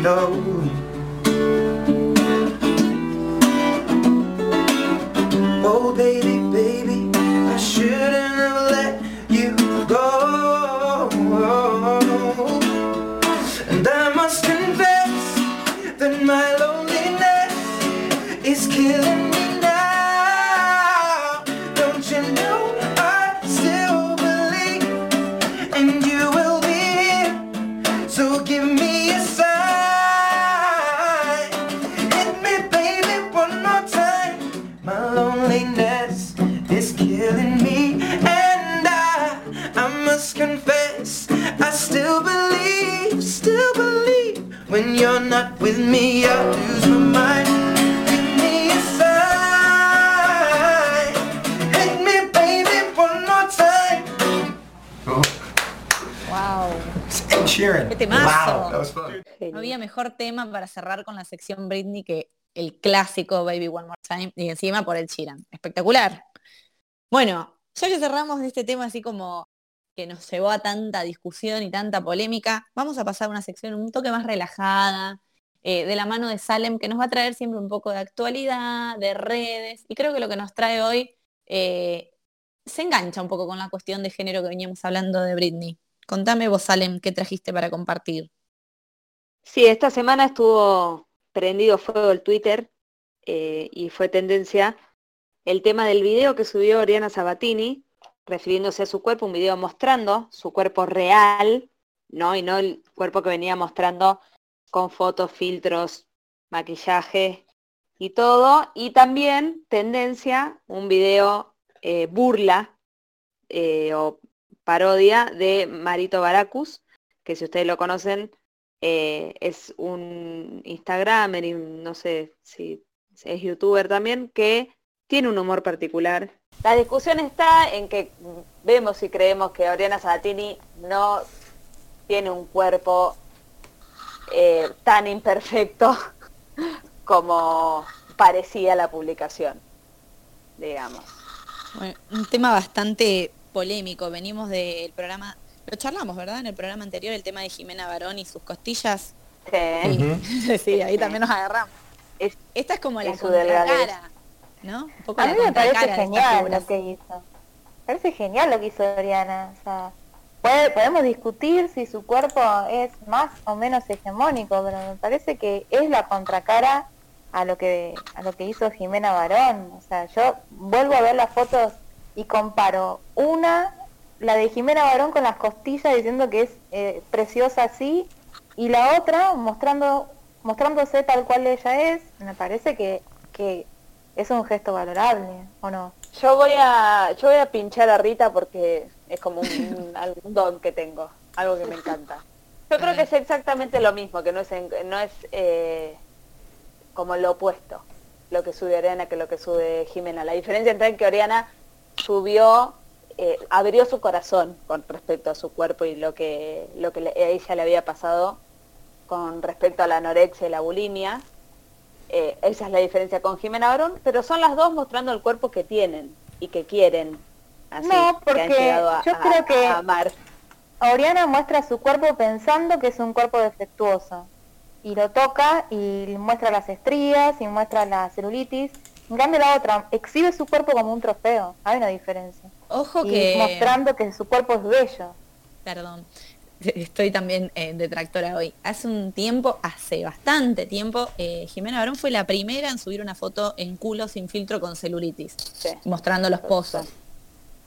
[SPEAKER 7] know? Oh, baby, No
[SPEAKER 2] había mejor tema para cerrar con la sección Britney que el clásico Baby One More Time y encima por el Chiran. Espectacular. Bueno, ya que cerramos este tema así como que nos llevó a tanta discusión y tanta polémica, vamos a pasar a una sección un toque más relajada, eh, de la mano de Salem, que nos va a traer siempre un poco de actualidad, de redes, y creo que lo que nos trae hoy eh, se engancha un poco con la cuestión de género que veníamos hablando de Britney. Contame vos, Salem, qué trajiste para compartir.
[SPEAKER 5] Sí, esta semana estuvo prendido fuego el Twitter eh, y fue tendencia el tema del video que subió Oriana Sabatini, refiriéndose a su cuerpo, un video mostrando su cuerpo real, ¿no? Y no el cuerpo que venía mostrando con fotos, filtros, maquillaje y todo. Y también tendencia, un video eh, burla eh, o parodia de Marito Baracus, que si ustedes lo conocen, eh, es un Instagramer y no sé si es youtuber también, que tiene un humor particular. La discusión está en que vemos y creemos que Oriana Sabatini no tiene un cuerpo eh, tan imperfecto como parecía la publicación, digamos.
[SPEAKER 2] Bueno, un tema bastante polémico. Venimos del programa, lo charlamos, ¿verdad? En el programa anterior, el tema de Jimena Barón y sus costillas.
[SPEAKER 5] Sí.
[SPEAKER 2] sí, ahí también nos agarramos.
[SPEAKER 5] Es-
[SPEAKER 2] Esta es como la poco
[SPEAKER 3] A mí me parece genial lo que hizo. Me parece genial lo que hizo Oriana. O sea, puede- podemos discutir si su cuerpo es más o menos hegemónico, pero me parece que es la contracara a lo que a lo que hizo Jimena Barón. O sea, yo vuelvo a ver las fotos y comparo una, la de Jimena Barón con las costillas diciendo que es eh, preciosa así, y la otra mostrando mostrándose tal cual ella es. Me parece que, que es un gesto valorable, ¿o no?
[SPEAKER 5] Yo voy a, yo voy a pinchar a Rita porque es como un, don que tengo, algo que me encanta. Yo creo que es exactamente lo mismo, que no es, no es eh, como lo opuesto, lo que sube Oriana que lo que sube Jimena. La diferencia entre que Oriana subió, eh, abrió su corazón con respecto a su cuerpo y lo que, lo que le- a ella le había pasado con respecto a la anorexia y la bulimia. Eh, esa es la diferencia con Jimena Barón, pero son las dos mostrando el cuerpo que tienen y que quieren. Así,
[SPEAKER 3] No,
[SPEAKER 5] que han
[SPEAKER 3] porque
[SPEAKER 5] a,
[SPEAKER 3] yo
[SPEAKER 5] a-
[SPEAKER 3] creo que-
[SPEAKER 5] a amar.
[SPEAKER 3] Oriana muestra su cuerpo pensando que es un cuerpo defectuoso y lo toca y muestra las estrías y muestra la celulitis. En cambio la otra exhibe su cuerpo como un trofeo. Hay una diferencia.
[SPEAKER 2] Ojo
[SPEAKER 3] Y
[SPEAKER 2] que...
[SPEAKER 3] mostrando que su cuerpo es bello.
[SPEAKER 2] Perdón, estoy también eh, detractora hoy. Hace un tiempo, hace bastante tiempo, eh, Jimena Barón fue la primera en subir una foto en culo sin filtro con celulitis,
[SPEAKER 5] Sí.
[SPEAKER 2] mostrando los pozos.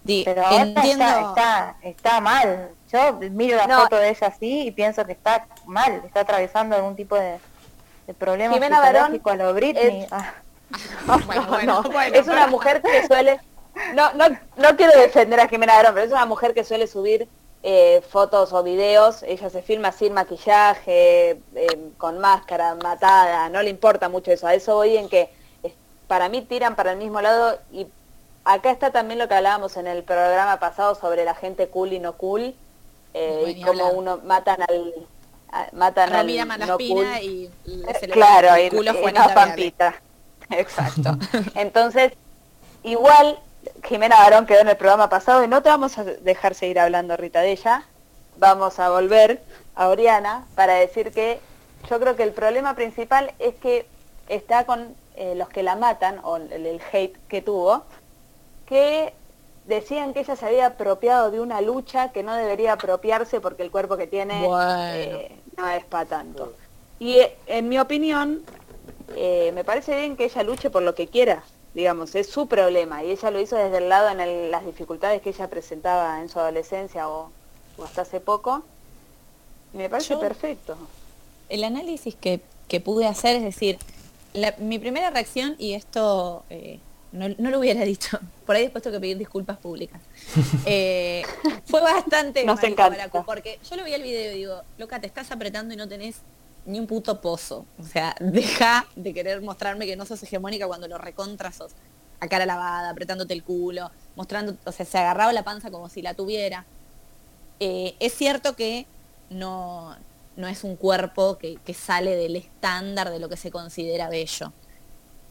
[SPEAKER 3] Pero ahora
[SPEAKER 2] entiendo,
[SPEAKER 3] está, está, está mal. Yo miro la
[SPEAKER 5] No.
[SPEAKER 3] foto de ella así y pienso que está mal, está atravesando algún tipo de, de problema
[SPEAKER 5] Jimena Barón
[SPEAKER 3] a lo Britney.
[SPEAKER 5] es-
[SPEAKER 3] Ah,
[SPEAKER 2] Bueno,
[SPEAKER 5] No,
[SPEAKER 2] bueno,
[SPEAKER 5] no,
[SPEAKER 2] bueno,
[SPEAKER 5] es una
[SPEAKER 2] pero-
[SPEAKER 5] mujer que suele, no, no, no quiero defender a Jimena Barón, pero es una mujer que suele subir eh, fotos o videos, ella se filma sin maquillaje, eh, con máscara, matada, no le importa mucho eso, a eso voy en que para mí tiran para el mismo lado y acá está también lo que hablábamos en el programa pasado sobre la gente cool y no cool, eh, y cómo
[SPEAKER 2] hablar.
[SPEAKER 5] uno matan al a- matan al
[SPEAKER 2] Romina
[SPEAKER 5] no
[SPEAKER 2] Malaspina
[SPEAKER 5] cool.
[SPEAKER 2] y
[SPEAKER 5] Eh,
[SPEAKER 2] se le
[SPEAKER 5] claro,
[SPEAKER 2] el
[SPEAKER 5] y,
[SPEAKER 2] culo
[SPEAKER 5] y
[SPEAKER 2] Juanita
[SPEAKER 5] no. Pampita. Exacto. Entonces, igual Jimena Barón quedó en el programa pasado y no te vamos a dejar seguir hablando, Rita, de ella. Vamos a volver a Oriana para decir que yo creo que el problema principal es que está con eh, los que la matan, o el, el hate que tuvo, que decían que ella se había apropiado de una lucha que no debería apropiarse porque el cuerpo que tiene
[SPEAKER 2] Bueno.
[SPEAKER 5] eh, no es para tanto. Y en mi opinión, eh, me parece bien que ella luche por lo que quiera, digamos, es su problema y ella lo hizo desde el lado en el- las dificultades que ella presentaba en su adolescencia o, o hasta hace poco. Y me parece
[SPEAKER 2] Yo-
[SPEAKER 5] perfecto.
[SPEAKER 2] el análisis que, que pude hacer, es decir, la- mi primera reacción, y esto eh, no, no lo hubiera dicho, por ahí después tengo que pedir disculpas públicas, eh, fue bastante
[SPEAKER 5] Nos encanta.
[SPEAKER 2] Porque yo lo vi el video y digo, loca, te estás apretando y no tenés ni un puto pozo. O sea, deja de querer mostrarme que no sos hegemónica cuando lo recontra sos. A cara lavada, apretándote el culo, mostrando, o sea, se agarraba la panza como si la tuviera. Eh, es cierto que no, no es un cuerpo que, que sale del estándar de lo que se considera bello.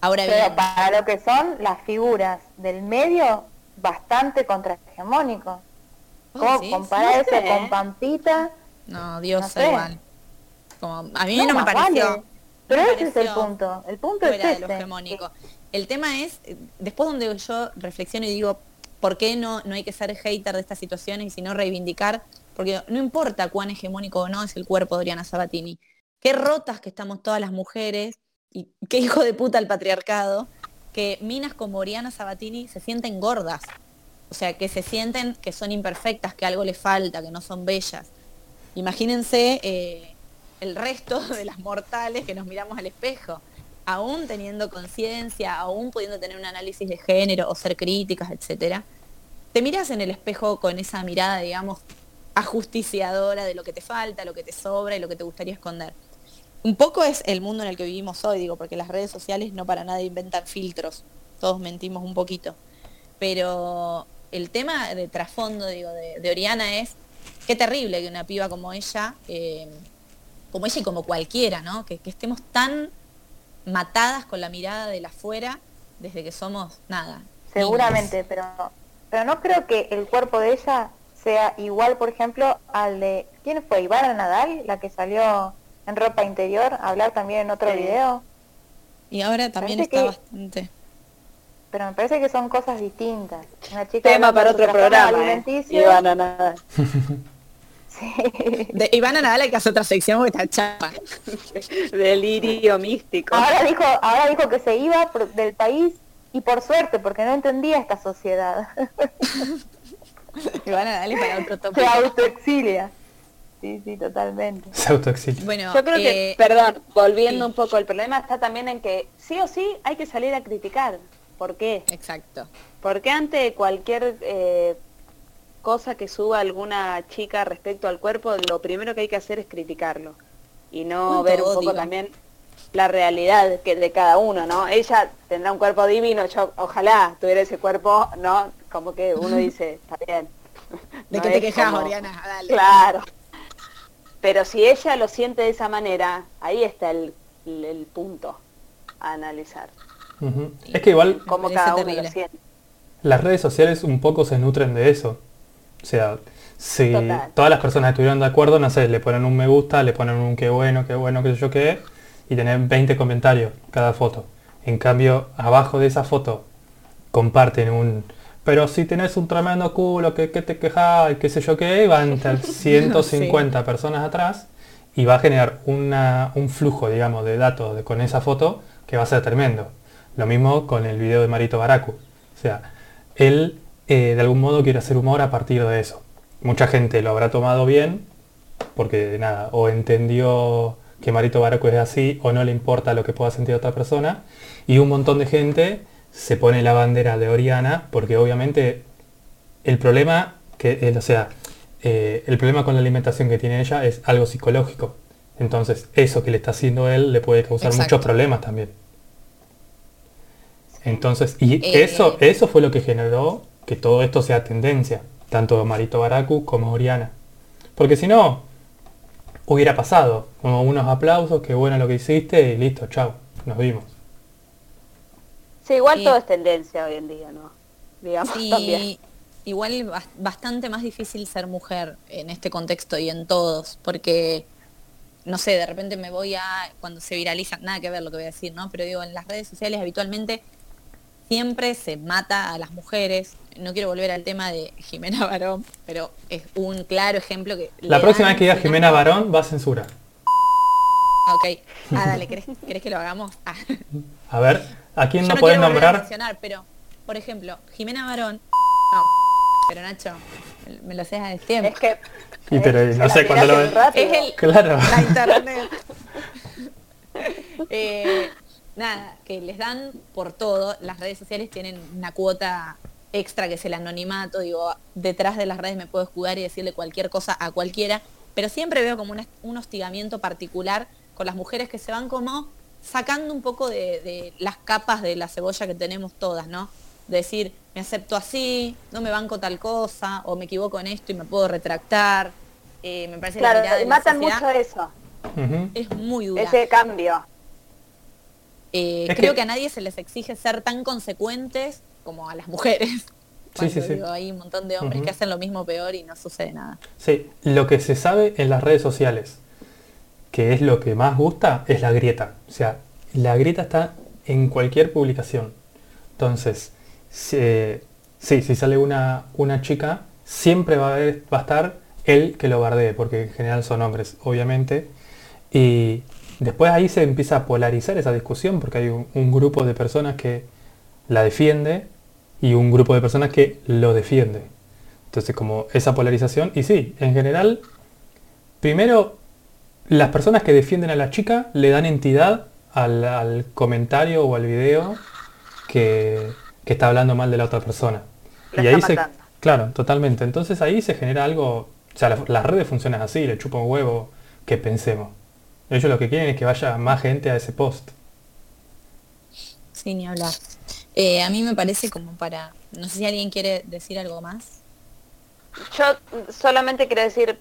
[SPEAKER 2] Ahora bien,
[SPEAKER 3] Pero para lo que son las figuras del medio, bastante contrahegemónicos.
[SPEAKER 2] ¿Vos
[SPEAKER 3] ¿Cómo
[SPEAKER 2] decís?
[SPEAKER 3] comparar eso con Pampita?
[SPEAKER 2] No, Dios
[SPEAKER 3] No sé.
[SPEAKER 2] igual. Como, a mí no, me pareció.
[SPEAKER 3] vale. Pero
[SPEAKER 2] me
[SPEAKER 3] ese es el punto. El punto es
[SPEAKER 2] fuera de lo
[SPEAKER 3] ese.
[SPEAKER 2] hegemónico. El tema es, eh, después donde yo reflexiono y digo, ¿por qué no, no hay que ser hater de estas situaciones y sino reivindicar? Porque no importa cuán hegemónico o no es el cuerpo de Oriana Sabatini. Qué rotas que estamos todas las mujeres y qué hijo de puta el patriarcado, que minas como Oriana Sabatini se sienten gordas. O sea, que se sienten que son imperfectas, que algo les falta, que no son bellas. Imagínense eh, el resto de las mortales que nos miramos al espejo, aún teniendo conciencia, aún pudiendo tener un análisis de género o ser críticas, etcétera. Te miras en el espejo con esa mirada, digamos, ajusticiadora de lo que te falta, lo que te sobra y lo que te gustaría esconder. Un poco es el mundo en el que vivimos hoy, digo, porque las redes sociales no para nada inventan filtros, todos mentimos un poquito. Pero el tema de trasfondo, digo, de, Oriana es qué terrible que una piba como ella, eh, como ella y como cualquiera, ¿no? Que, que estemos tan matadas con la mirada de la afuera desde que somos nada.
[SPEAKER 3] Seguramente, pero, pero no creo que el cuerpo de ella sea igual, por ejemplo, al de... ¿Quién fue? Ivana Nadal, la que salió en ropa interior, a hablar también en otro
[SPEAKER 5] Sí.
[SPEAKER 3] video.
[SPEAKER 2] Y ahora también
[SPEAKER 3] Parece
[SPEAKER 2] está
[SPEAKER 3] que-
[SPEAKER 2] bastante...
[SPEAKER 3] Pero me parece que son cosas distintas. Una chica
[SPEAKER 5] Tema para otro programa, ¿eh?
[SPEAKER 3] alimenticio.
[SPEAKER 5] Y van a nada.
[SPEAKER 3] Sí.
[SPEAKER 2] De Ivana Nadal hay que hacer otra sección porque está chapa.
[SPEAKER 5] Delirio místico.
[SPEAKER 3] Ahora dijo, ahora dijo que se iba por- del país y por suerte, porque no entendía esta sociedad.
[SPEAKER 2] Ivana Nadal para otro
[SPEAKER 3] se
[SPEAKER 2] tópico.
[SPEAKER 3] autoexilia. Sí, sí, totalmente.
[SPEAKER 1] Se autoexilia.
[SPEAKER 2] Bueno,
[SPEAKER 5] Yo creo que,
[SPEAKER 2] eh,
[SPEAKER 5] perdón, volviendo
[SPEAKER 2] sí.
[SPEAKER 5] un poco, el problema está también en que sí o sí hay que salir a criticar. ¿Por qué?
[SPEAKER 2] Exacto.
[SPEAKER 5] Porque ante cualquier eh, cosa que suba alguna chica respecto al cuerpo, lo primero que hay que hacer es criticarlo. Y no
[SPEAKER 2] ¿Cuánto
[SPEAKER 5] ver un poco también la realidad que de cada uno, ¿no? Ella tendrá un cuerpo divino, yo ojalá tuviera ese cuerpo, ¿no? Como que uno dice, está bien.
[SPEAKER 2] ¿De
[SPEAKER 5] No
[SPEAKER 2] qué te quejas,
[SPEAKER 5] como-
[SPEAKER 2] Oriana? Dale.
[SPEAKER 5] Claro. Pero si ella lo siente de esa manera, ahí está el, el- el punto a analizar.
[SPEAKER 1] Es que igual
[SPEAKER 2] parece
[SPEAKER 5] cada uno
[SPEAKER 2] terrible.
[SPEAKER 5] lo siente.
[SPEAKER 1] las redes sociales un poco se nutren de eso. O sea, si
[SPEAKER 5] Total.
[SPEAKER 1] todas las personas estuvieran de acuerdo, no sé, le ponen un me gusta, le ponen un qué bueno, qué bueno, qué sé yo qué, y tener 20 comentarios cada foto. En cambio, abajo de esa foto comparten un pero si tenés un tremendo culo, que, que te quejas, qué sé yo qué, van a estar 150 personas atrás y va a generar una- un flujo, digamos, de datos de- con esa foto que va a ser tremendo. Lo mismo con el video de Marito Baracu. O sea, él eh, de algún modo quiere hacer humor a partir de eso. Mucha gente lo habrá tomado bien, porque nada, o entendió que Marito Baracu es así, o no le importa lo que pueda sentir otra persona, y un montón de gente se pone la bandera de Oriana, porque obviamente el problema que, o sea, eh, el problema con la alimentación que tiene ella es algo psicológico. Entonces, eso que le está haciendo él le puede causar
[SPEAKER 2] Exacto.
[SPEAKER 1] muchos problemas también. Entonces, y
[SPEAKER 2] Eh,
[SPEAKER 1] eso, eso fue lo que generó que todo esto sea tendencia, tanto Marito Baracu como Oriana. Porque si no, hubiera pasado, como unos aplausos, qué bueno lo que hiciste y listo, chao, nos vimos.
[SPEAKER 5] Sí, igual
[SPEAKER 2] Sí.
[SPEAKER 5] todo es tendencia hoy en día, ¿no? Digamos también.
[SPEAKER 2] Sí, igual bas- bastante más difícil ser mujer en este contexto y en todos, porque, no sé, de repente me voy a, cuando se viraliza, nada que ver lo que voy a decir, ¿no? Pero digo, en las redes sociales habitualmente siempre se mata a las mujeres. No quiero volver al tema de Jimena Barón, pero es un claro ejemplo que...
[SPEAKER 1] La próxima vez que diga Jimena Barón, va a censura.
[SPEAKER 2] Ok. Ah, dale, ¿querés, querés que lo hagamos? Ah.
[SPEAKER 1] A ver, ¿a quién
[SPEAKER 2] Yo
[SPEAKER 1] no
[SPEAKER 2] a
[SPEAKER 1] nombrar?
[SPEAKER 2] mencionar, pero, por ejemplo, Jimena Barón. No, pero Nacho, me lo sé a tiempo.
[SPEAKER 5] Es que
[SPEAKER 1] Y pero no sé cuándo lo
[SPEAKER 5] rápido.
[SPEAKER 2] Es el,
[SPEAKER 1] Claro.
[SPEAKER 2] la internet. Eh, nada, que les dan por todo. Las redes sociales tienen una cuota extra que es el anonimato. Digo, detrás de las redes me puedo escudar y decirle cualquier cosa a cualquiera. Pero siempre veo como un hostigamiento particular con las mujeres que se van como sacando un poco de, de las capas de la cebolla que tenemos todas, ¿no? De decir, me acepto así, no me banco tal cosa, o me equivoco en esto y me puedo retractar. Eh, me parece que la mirada
[SPEAKER 5] Claro,
[SPEAKER 2] de
[SPEAKER 5] y
[SPEAKER 2] la
[SPEAKER 5] matan
[SPEAKER 2] sociedad
[SPEAKER 5] mucho eso,
[SPEAKER 2] es muy dura.
[SPEAKER 5] ese cambio.
[SPEAKER 2] Eh, creo
[SPEAKER 1] que-
[SPEAKER 2] que... a nadie se les exige ser tan consecuentes como a las mujeres. Cuando
[SPEAKER 1] sí, sí.
[SPEAKER 2] digo, hay un montón de hombres que hacen lo mismo peor y no sucede nada.
[SPEAKER 1] Sí, lo que se sabe en las redes sociales, que es lo que más gusta, es la grieta. O sea, la grieta está en cualquier publicación. Entonces, si- sí, si sale una, una chica, siempre va a, haber- va a estar él que lo bardee, porque en general son hombres, obviamente. Y después ahí se empieza a polarizar esa discusión, porque hay un, un grupo de personas que la defiende y un grupo de personas que lo defiende. Entonces, como esa polarización, y sí, en general, primero, las personas que defienden a la chica le dan entidad al, al comentario o al video que, que está hablando mal de la otra persona.
[SPEAKER 5] La
[SPEAKER 1] y ahí se, claro, totalmente. Entonces ahí se genera algo, o sea, las, las redes funcionan así, le chupa un huevo que pensemos. Ellos lo que quieren es que vaya más gente a ese post.
[SPEAKER 2] Sí, ni hablar. Eh, a mí me parece como para... No sé si alguien quiere decir algo más.
[SPEAKER 5] Yo solamente quiero decir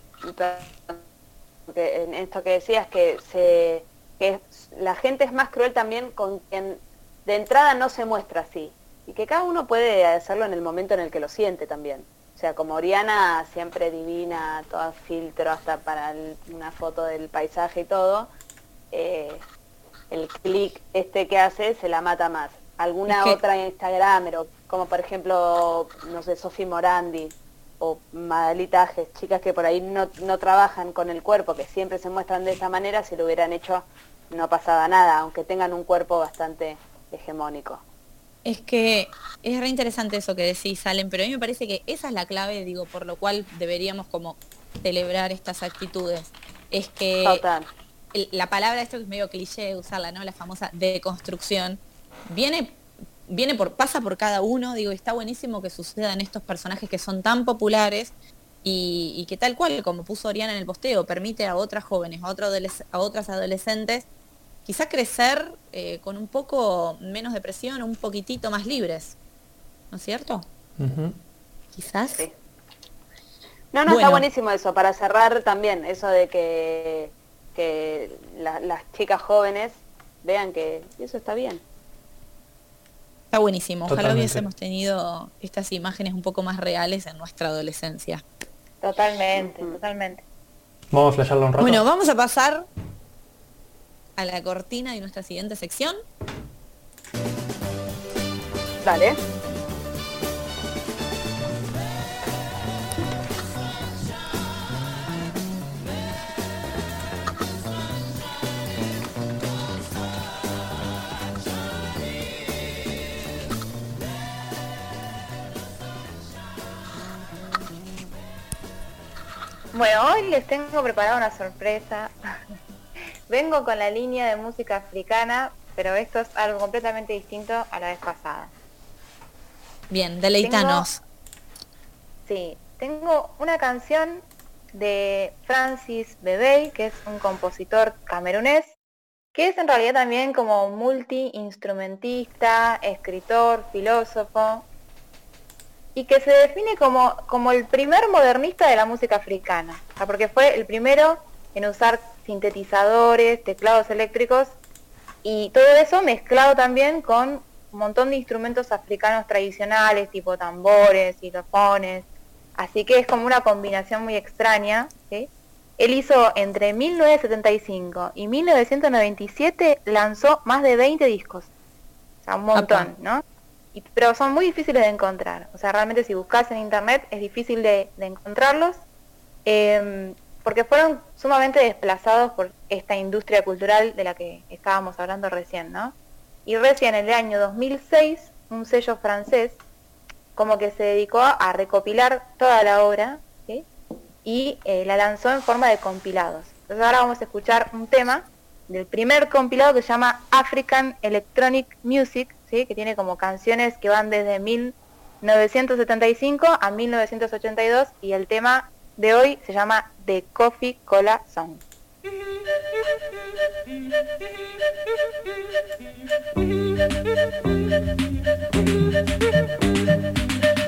[SPEAKER 5] que en esto que decías que se que la gente es más cruel también con quien de entrada no se muestra así y que cada uno puede hacerlo en el momento en el que lo siente también. O sea, como Oriana siempre divina, todo filtro hasta para el- una foto del paisaje y todo, eh, el clic este que hace se la mata más. Alguna otra Instagramer, o como por ejemplo, no sé, Sofi Morandi o Madalita Ajes, chicas que por ahí no, no trabajan con el cuerpo, que siempre se muestran de esa manera, si lo hubieran hecho no pasaba nada, aunque tengan un cuerpo bastante hegemónico.
[SPEAKER 2] Es que es re interesante eso que decís, Salen, pero a mí me parece que esa es la clave, digo, por lo cual deberíamos como celebrar estas actitudes. Es que
[SPEAKER 5] Total.
[SPEAKER 2] la palabra, esto que es medio cliché usarla, ¿no? La famosa deconstrucción, viene, viene por, pasa por cada uno, digo, y está buenísimo que sucedan estos personajes que son tan populares y, y que tal cual, como puso Oriana en el posteo, permite a otras jóvenes, a, otro a otras adolescentes, quizá crecer eh, con un poco menos depresión, un poquitito más libres. ¿No es cierto?
[SPEAKER 1] Ujú.
[SPEAKER 2] Quizás.
[SPEAKER 5] Sí. No, no, está buenísimo eso, para cerrar también, eso de que, que la- las chicas jóvenes vean que eso está bien.
[SPEAKER 2] Está buenísimo. Ojalá
[SPEAKER 1] Totalmente.
[SPEAKER 2] hubiésemos tenido estas imágenes un poco más reales en nuestra adolescencia.
[SPEAKER 3] Totalmente, totalmente.
[SPEAKER 1] Vamos a flashearlo un rato.
[SPEAKER 2] Bueno, vamos a pasar a la cortina de nuestra siguiente sección.
[SPEAKER 5] Dale.
[SPEAKER 3] Bueno, hoy les tengo preparada una sorpresa. Vengo con la línea de música africana, pero esto es algo completamente distinto a la vez pasada.
[SPEAKER 2] Bien, deleitanos.
[SPEAKER 3] Sí, tengo una canción de Francis Bebey, que es un compositor camerunés, que es en realidad también como multi-instrumentista, escritor, filósofo, y que se define como, como el primer modernista de la música africana, o sea, porque fue el primero en usar sintetizadores, teclados eléctricos, y todo eso mezclado también con un montón de instrumentos africanos tradicionales, tipo tambores, xylofones, así que es como una combinación muy extraña, ¿sí? Él hizo entre 1975 y 1997 lanzó más de 20 discos. O sea, un montón. ¿no? Y- pero son muy difíciles de encontrar. O sea, realmente si buscas en internet es difícil de, de encontrarlos. em, porque fueron sumamente desplazados por esta industria cultural de la que estábamos hablando recién, ¿no? Y recién en el año 2006, un sello francés como que se dedicó a recopilar toda la obra y eh, la lanzó en forma de compilados. Entonces ahora vamos a escuchar un tema del primer compilado que se llama African Electronic Music, ¿sí? que tiene como canciones que van desde 1975 a 1982 y el tema de hoy se llama The Coffee Cola Song.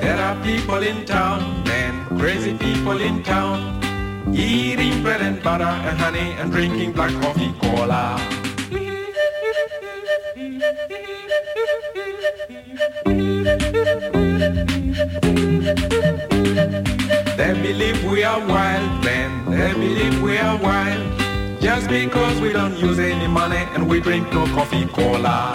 [SPEAKER 6] There are people in town, men, crazy people in town, eating bread and butter and honey and drinking black coffee cola.
[SPEAKER 8] They believe we are wild men, they believe we are wild. Just because we don't use any money and we drink no coffee cola.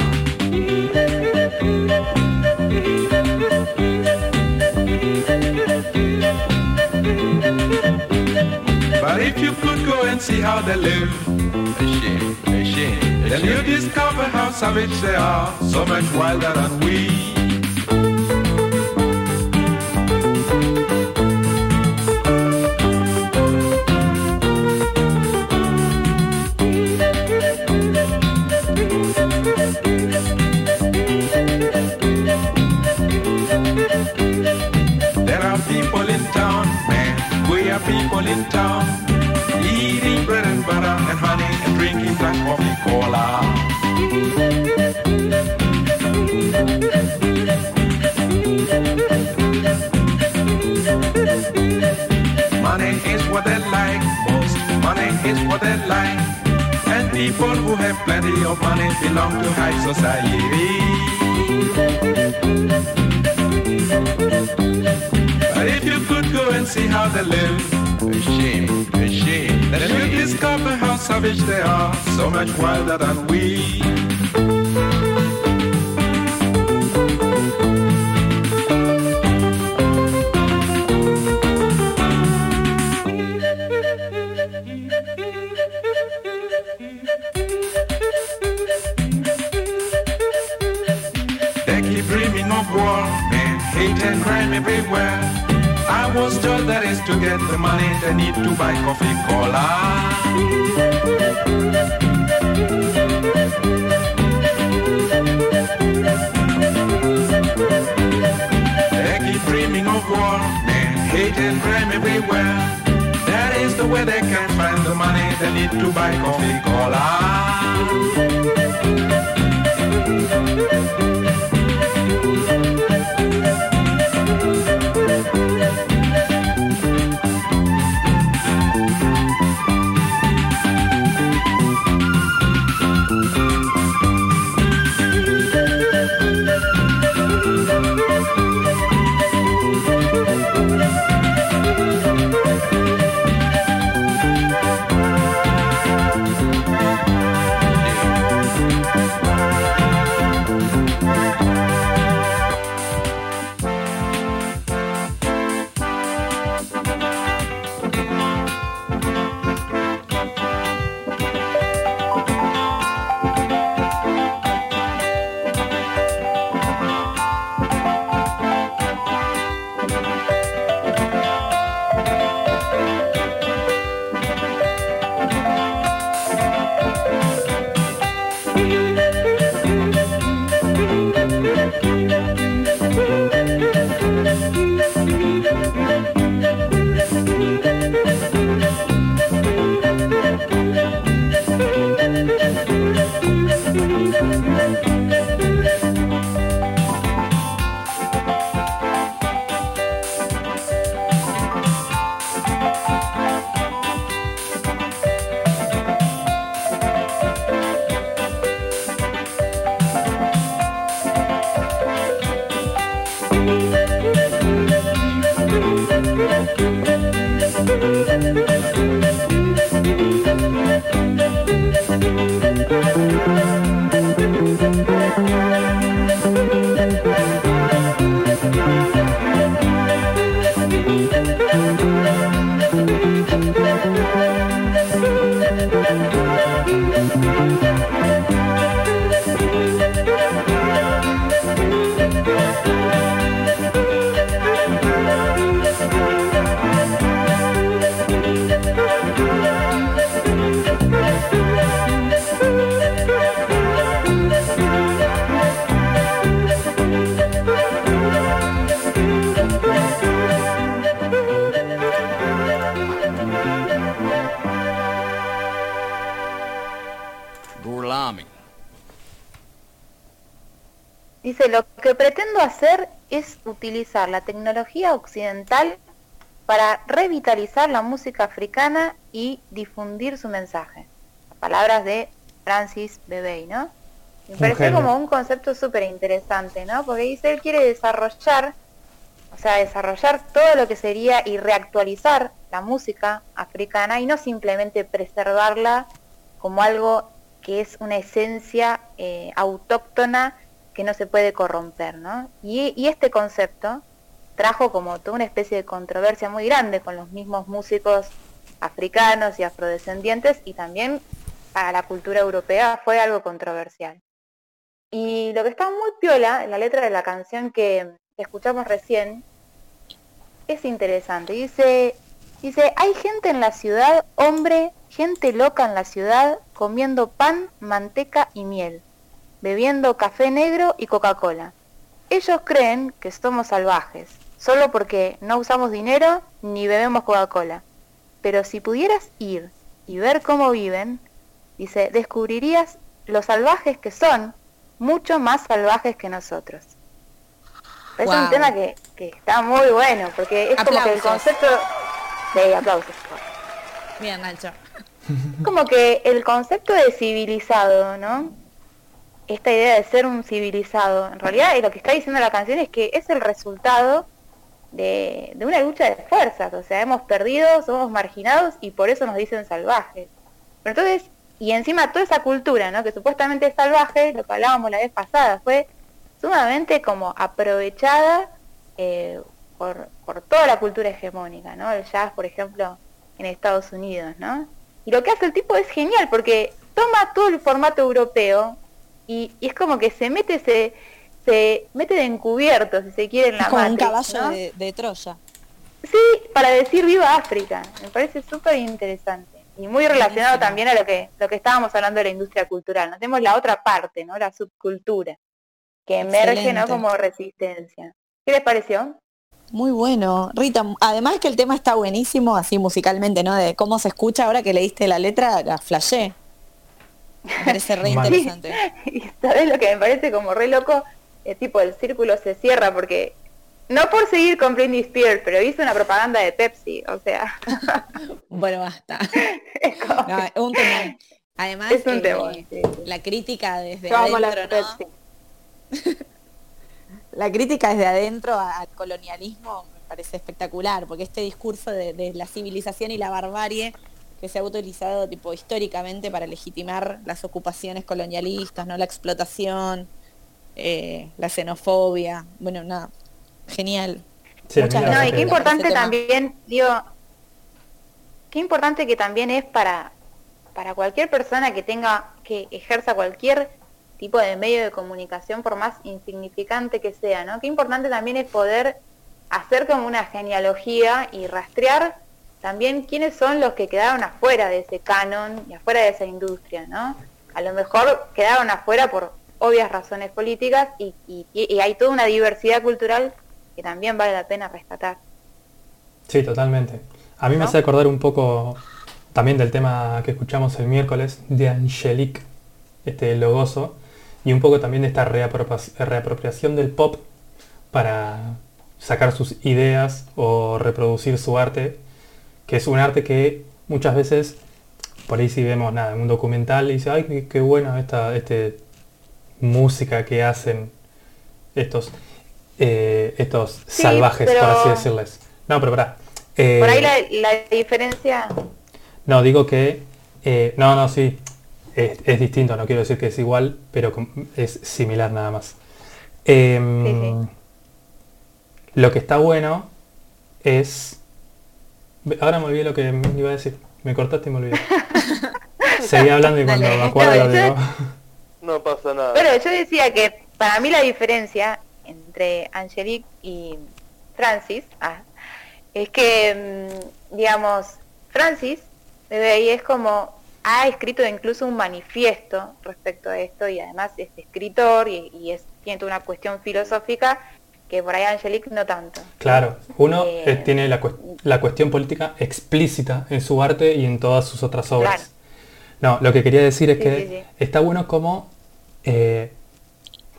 [SPEAKER 8] But if you could go and see how they live, then you discover how savage they are, so much wilder than we. People in town, eating bread and butter and honey and drinking black coffee cola. Money is what they like most, money is what they like. And people who have plenty of money belong to high society. But if you could go and see how they live,
[SPEAKER 9] machine, machine,
[SPEAKER 8] then you'd discover how savage they are, so much wilder than we. They keep dreaming of war, man, hate and crime everywhere. I was told that is to get the money they need to buy coffee cola. They keep dreaming of war, man, hate and crime everywhere. That is the way they can find the money they need to buy coffee cola.
[SPEAKER 3] Utilizar la tecnología occidental para revitalizar la música africana y difundir su mensaje. Palabras de Francis Bebey, ¿no? Me
[SPEAKER 1] Un genio.
[SPEAKER 3] como un concepto súper interesante, ¿no? Porque dice, él quiere desarrollar, o sea, desarrollar todo lo que sería y reactualizar la música africana y no simplemente preservarla como algo que es una esencia eh, autóctona que no se puede corromper, ¿no? Y, este concepto trajo como toda una especie de controversia muy grande con los mismos músicos africanos y afrodescendientes y también para la cultura europea fue algo controversial. Y lo que está muy piola en la letra de la canción que escuchamos recién es interesante. Dice, dice, hay gente en la ciudad, hombre, gente loca en la ciudad, comiendo pan, manteca y miel, bebiendo café negro y Coca-Cola. Ellos creen que somos salvajes, solo porque no usamos dinero ni bebemos Coca-Cola. Pero si pudieras ir y ver cómo viven, dice, descubrirías lo salvajes que son, mucho más salvajes que nosotros. Es un tema que, que está muy bueno, porque es como que el concepto... de aplausos.
[SPEAKER 2] Bien, Nacho.
[SPEAKER 3] como que el concepto de civilizado, ¿no? Esta idea de ser un civilizado, en realidad lo que está diciendo la canción es que es el resultado de, una lucha de fuerzas, o sea, hemos perdido, somos marginados y por eso nos dicen salvajes. Pero entonces, y encima toda esa cultura, ¿no? Que supuestamente es salvaje, lo que hablábamos la vez pasada, fue sumamente como aprovechada eh, por, por toda la cultura hegemónica, ¿no? El jazz, por ejemplo, en Estados Unidos, ¿no? Y lo que hace el tipo es genial porque toma todo el formato europeo y, y es como que se mete, se, se mete de encubierto, si se quiere, en la
[SPEAKER 2] Es como un
[SPEAKER 3] Matrix,
[SPEAKER 2] caballo
[SPEAKER 3] ¿no?
[SPEAKER 2] de, de Troya.
[SPEAKER 3] Sí, para decir viva África. Me parece súper interesante. Y muy relacionado también a lo que, lo que estábamos hablando de la industria cultural. ¿no? Tenemos la otra parte, ¿no? La subcultura, que emerge, ¿no? Como resistencia. ¿Qué les pareció?
[SPEAKER 2] Muy bueno. Rita, además que el tema está buenísimo, así musicalmente, ¿no? De cómo se escucha ahora que leíste la letra, la flashé. Me parece re interesante.
[SPEAKER 3] Y sabes lo que me parece como re loco, es tipo el círculo se cierra porque no por seguir con Britney Spears, pero hizo una propaganda de Pepsi, o sea,
[SPEAKER 2] Bueno, basta.
[SPEAKER 3] es como
[SPEAKER 2] No, es un temón. Además,
[SPEAKER 3] Es un
[SPEAKER 2] eh,
[SPEAKER 3] temón, sí, sí.
[SPEAKER 2] la crítica desde
[SPEAKER 3] yo amo la
[SPEAKER 2] adentro, ¿no?
[SPEAKER 3] Pepsi.
[SPEAKER 2] La crítica desde adentro al colonialismo me parece espectacular, porque este discurso de, de la civilización y la barbarie que se ha utilizado tipo históricamente para legitimar las ocupaciones colonialistas, ¿no? La explotación, eh, la xenofobia, bueno, nada, genial.
[SPEAKER 1] Sí,
[SPEAKER 2] Muchas
[SPEAKER 1] la
[SPEAKER 3] No, y qué importante también, digo, qué importante que también es para, para cualquier persona que tenga, que ejerza cualquier tipo de medio de comunicación, por más insignificante que sea, ¿no? Qué importante también es poder hacer como una genealogía y rastrear también quiénes son los que quedaron afuera de ese canon y afuera de esa industria, ¿no? A lo mejor quedaron afuera por obvias razones políticas y, y- y hay toda una diversidad cultural que también vale la pena rescatar.
[SPEAKER 1] Sí, totalmente. A mí me hace acordar un poco también del tema que escuchamos el miércoles de Angelique, este logoso, y un poco también de esta reapropia- reapropiación del pop para sacar sus ideas o reproducir su arte, que es un arte que muchas veces, por ahí si vemos nada, en un documental y dice, ay, qué, qué buena esta este, música que hacen estos, eh, estos
[SPEAKER 3] Sí,
[SPEAKER 1] salvajes, por
[SPEAKER 3] pero-
[SPEAKER 1] así decirles. No, pero pará. Eh,
[SPEAKER 3] Por ahí la, la diferencia,
[SPEAKER 1] No, digo que... eh, no, no, sí. Es, es distinto, no quiero decir que es igual, pero es similar nada más. Em,
[SPEAKER 3] Sí,
[SPEAKER 1] Lo que está bueno es... Ahora me olvidé lo que me iba a decir. Me cortaste y me olvidé. Seguí hablando y cuando
[SPEAKER 2] Dale.
[SPEAKER 1] me acuerdo lo
[SPEAKER 3] No,
[SPEAKER 1] digo.
[SPEAKER 4] No pasa nada.
[SPEAKER 3] pero yo decía que para mí la diferencia entre Angelique y Francis ah, es que, mm, digamos, Francis desde ahí es como ha escrito incluso un manifiesto respecto a esto y además es escritor y, y es, tiene toda una cuestión filosófica que por ahí Angelique no tanto.
[SPEAKER 1] Claro, uno
[SPEAKER 3] Eh,
[SPEAKER 1] eh, tiene la, cues- la cuestión política explícita en su arte y en todas sus otras obras.
[SPEAKER 3] Claro.
[SPEAKER 1] No, lo que quería decir es
[SPEAKER 3] Sí,
[SPEAKER 1] que
[SPEAKER 3] sí, sí.
[SPEAKER 1] está bueno como eh,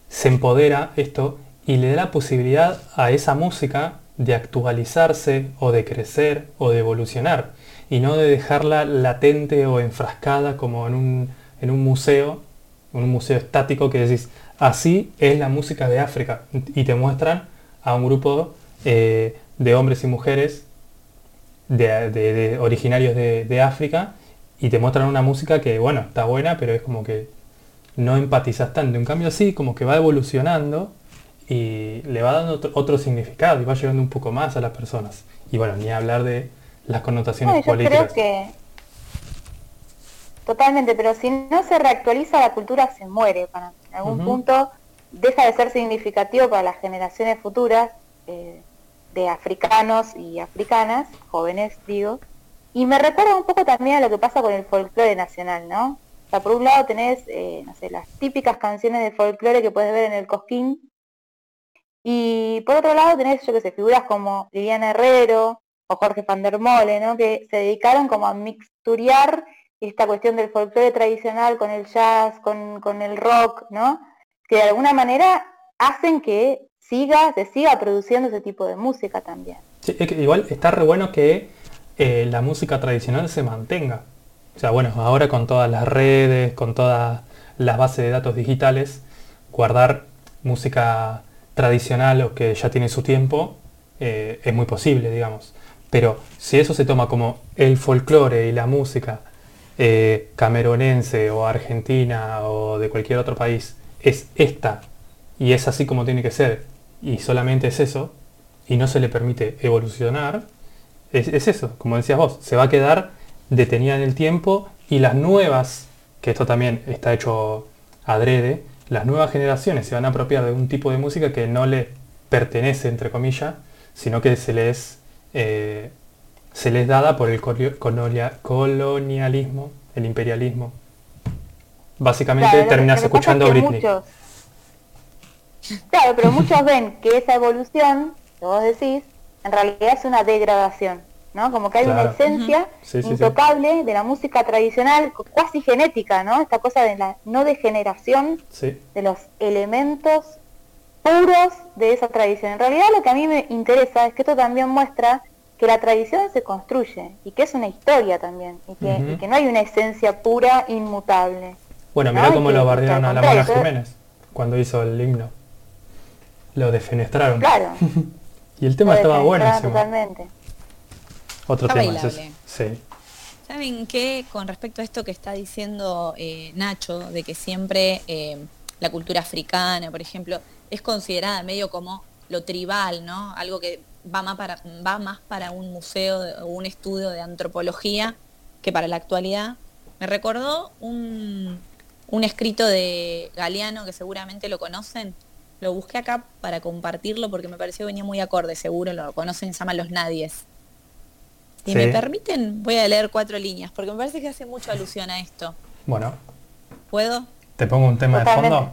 [SPEAKER 1] se empodera esto y le da la posibilidad a esa música de actualizarse o de crecer o de evolucionar y no de dejarla latente o enfrascada como en un, en un museo un museo estático que decís, así es la música de África. Y te muestran a un grupo eh, de hombres y mujeres de, de- de originarios de, de África y te muestran una música que, bueno, está buena, pero es como que no empatizas tanto. En cambio, sí, como que va evolucionando y le va dando otro, otro significado y va llegando un poco más a las personas. Y bueno, ni hablar de las connotaciones
[SPEAKER 3] No, yo
[SPEAKER 1] políticas.
[SPEAKER 3] creo que totalmente, pero si no se reactualiza la cultura se muere para. En algún punto deja de ser significativo para las generaciones futuras eh, de africanos y africanas, jóvenes digo, y me recuerda un poco también a lo que pasa con el folclore nacional, ¿no? O sea, por un lado tenés, eh, no sé, las típicas canciones de folclore que puedes ver en el Cosquín, y por otro lado tenés, yo que sé, figuras como Liliana Herrero o Jorge van der Mole, ¿no? Que se dedicaron como a mixturiar esta cuestión del folclore tradicional con el jazz, con, con el rock, ¿no? Que de alguna manera hacen que siga, se siga produciendo ese tipo de música también.
[SPEAKER 1] Sí, es que igual está re bueno que eh, la música tradicional se mantenga. O sea, bueno, ahora con todas las redes, con todas las bases de datos digitales, guardar música tradicional o que ya tiene su tiempo eh, es muy posible, digamos. Pero si eso se toma como el folclore y la música eh, camerunense o argentina o de cualquier otro país es esta y es así como tiene que ser y solamente es eso y no se le permite evolucionar, es, es eso, como decías vos, se va a quedar detenida en el tiempo y las nuevas, que esto también está hecho adrede, las nuevas generaciones se van a apropiar de un tipo de música que no les pertenece, entre comillas, sino que se les, eh, se les dada por el colonialismo, el imperialismo. Básicamente
[SPEAKER 3] Claro,
[SPEAKER 1] terminas
[SPEAKER 3] es
[SPEAKER 1] escuchando a
[SPEAKER 3] que
[SPEAKER 1] Britney.
[SPEAKER 3] muchos- Claro, pero muchos ven que esa evolución, que vos decís, en realidad es una degradación, ¿no? Como que hay
[SPEAKER 1] Claro.
[SPEAKER 3] una esencia
[SPEAKER 1] Sí, sí, sí.
[SPEAKER 3] intocable de la música tradicional, cuasi genética, ¿no? Esta cosa de la no degeneración de los elementos puros de esa tradición. En realidad lo que a mí me interesa es que esto también muestra que la tradición se construye y que es una historia también y que,
[SPEAKER 1] Ujú.
[SPEAKER 3] y que no hay una esencia pura inmutable.
[SPEAKER 1] Bueno, mirá
[SPEAKER 3] No,
[SPEAKER 1] cómo lo bardearon a la Mona Jiménez cuando hizo el himno. Lo defenestraron.
[SPEAKER 3] Claro,
[SPEAKER 1] Y el tema
[SPEAKER 3] lo
[SPEAKER 1] estaba buenísimo.
[SPEAKER 3] totalmente.
[SPEAKER 1] Otro
[SPEAKER 2] Está
[SPEAKER 1] tema. Sí.
[SPEAKER 2] ¿Saben qué? Con respecto a esto que está diciendo eh, Nacho, de que siempre eh, la cultura africana, por ejemplo, es considerada medio como lo tribal, ¿no? Algo que va más para, va más para un museo de- o un estudio de antropología que para la actualidad. Me recordó un, un escrito de Galeano, que seguramente lo conocen. Lo busqué acá para compartirlo porque me pareció que venía muy acorde, seguro lo conocen, se llama Los Nadies. Si
[SPEAKER 1] Sí.
[SPEAKER 2] me permiten, voy a leer cuatro líneas, porque me parece que hace mucha alusión a esto.
[SPEAKER 1] Bueno,
[SPEAKER 2] ¿Puedo?
[SPEAKER 1] te pongo un tema de fondo.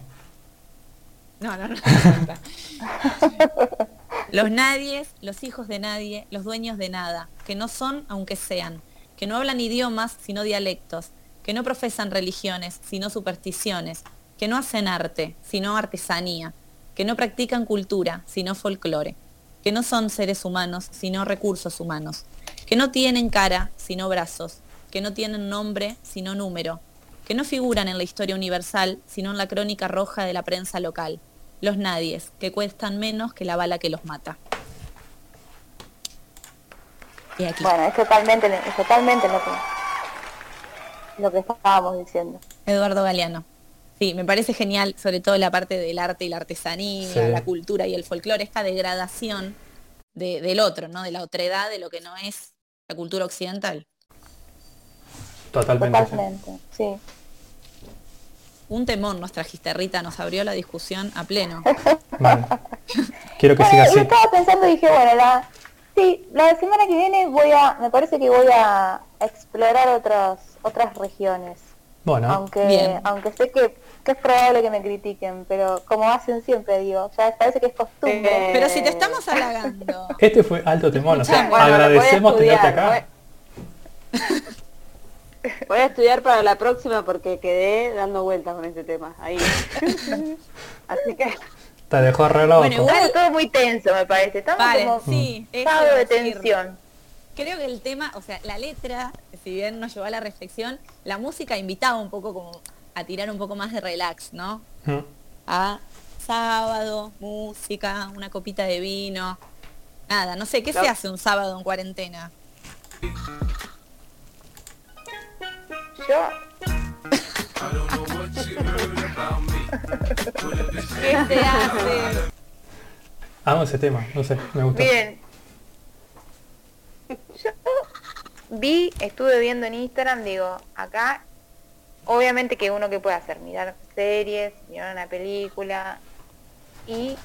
[SPEAKER 2] No, no, no. los nadies, los hijos de nadie, los dueños de nada, que no son aunque sean, que no hablan idiomas sino dialectos, que no profesan religiones sino supersticiones, que no hacen arte sino artesanía, que no practican cultura sino folclore, que no son seres humanos sino recursos humanos, que no tienen cara sino brazos, que no tienen nombre sino número, que no figuran en la historia universal, sino en la crónica roja de la prensa local. Los nadies, que cuestan menos que la bala que los mata. Y aquí,
[SPEAKER 3] Bueno, es totalmente, es totalmente lo que, lo que estábamos diciendo.
[SPEAKER 2] Eduardo Galeano. Sí, me parece genial, sobre todo la parte del arte y la artesanía,
[SPEAKER 1] Sí.
[SPEAKER 2] la cultura y el folclore, esta degradación de- del otro, ¿no? De la otredad, de lo que no es la cultura occidental.
[SPEAKER 1] Totalmente. sí.
[SPEAKER 3] Totalmente, sí.
[SPEAKER 2] Un temor, nuestra gisterrita nos abrió la discusión a pleno.
[SPEAKER 1] Quiero que
[SPEAKER 3] Bueno,
[SPEAKER 1] siga
[SPEAKER 3] y
[SPEAKER 1] así.
[SPEAKER 3] estaba pensando y dije, bueno, la, sí, la semana que viene voy a, me parece que voy a explorar otras, otras regiones.
[SPEAKER 1] Bueno,
[SPEAKER 3] aunque,
[SPEAKER 2] Bien.
[SPEAKER 3] aunque sé que, que es probable que me critiquen, pero como hacen siempre, digo, ya parece que es costumbre.
[SPEAKER 2] Pero si te estamos halagando.
[SPEAKER 1] este fue alto temor. O sea.
[SPEAKER 2] Bueno,
[SPEAKER 1] agradecemos tenerte acá.
[SPEAKER 5] Voy a estudiar para la próxima porque quedé dando vueltas con este tema. Ahí. Así que
[SPEAKER 1] Te dejó re loco.
[SPEAKER 2] Bueno, igual-
[SPEAKER 3] todo muy tenso, me parece. Estamos
[SPEAKER 2] Vale,
[SPEAKER 3] como
[SPEAKER 2] sí,
[SPEAKER 3] estado de tensión.
[SPEAKER 2] Creo que el tema, o sea, la letra, si bien nos llevó a la reflexión, la música invitaba un poco como a tirar un poco más de relax, ¿no?
[SPEAKER 1] Mm.
[SPEAKER 2] A sábado, música, una copita de vino. Nada, no sé, ¿qué se hace un sábado en cuarentena?
[SPEAKER 3] Yo.
[SPEAKER 2] ¿Qué se hace?
[SPEAKER 1] Amo ese tema, no sé, me gusta.
[SPEAKER 3] Miren. Yo vi, estuve viendo en Instagram, digo, acá, obviamente que uno que puede hacer, mirar series, mirar una película y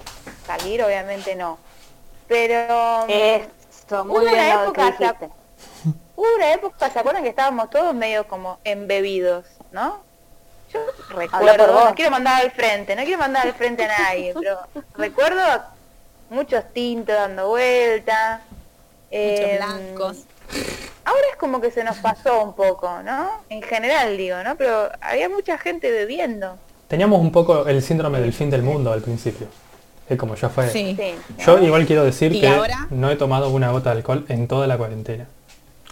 [SPEAKER 3] salir, obviamente no. Pero
[SPEAKER 5] Esto, muy
[SPEAKER 3] Hubo
[SPEAKER 5] bien
[SPEAKER 3] una
[SPEAKER 5] lo que
[SPEAKER 3] época. Hubo una época, ¿se acuerdan que estábamos todos medio como embebidos, no? Yo recuerdo, no quiero mandar al frente, no quiero mandar al frente a nadie, pero recuerdo muchos tintos dando vueltas.
[SPEAKER 2] Muchos
[SPEAKER 3] em,
[SPEAKER 2] blancos.
[SPEAKER 3] Ahora es como que se nos pasó un poco, ¿no? En general digo, ¿no? Pero había mucha gente bebiendo.
[SPEAKER 1] Teníamos un poco el síndrome del fin del mundo al principio. Es como ya fue.
[SPEAKER 2] Sí.
[SPEAKER 3] Sí.
[SPEAKER 1] Yo igual quiero decir
[SPEAKER 2] ¿Y
[SPEAKER 1] que
[SPEAKER 2] ahora?
[SPEAKER 1] no he tomado una gota de alcohol en toda la cuarentena.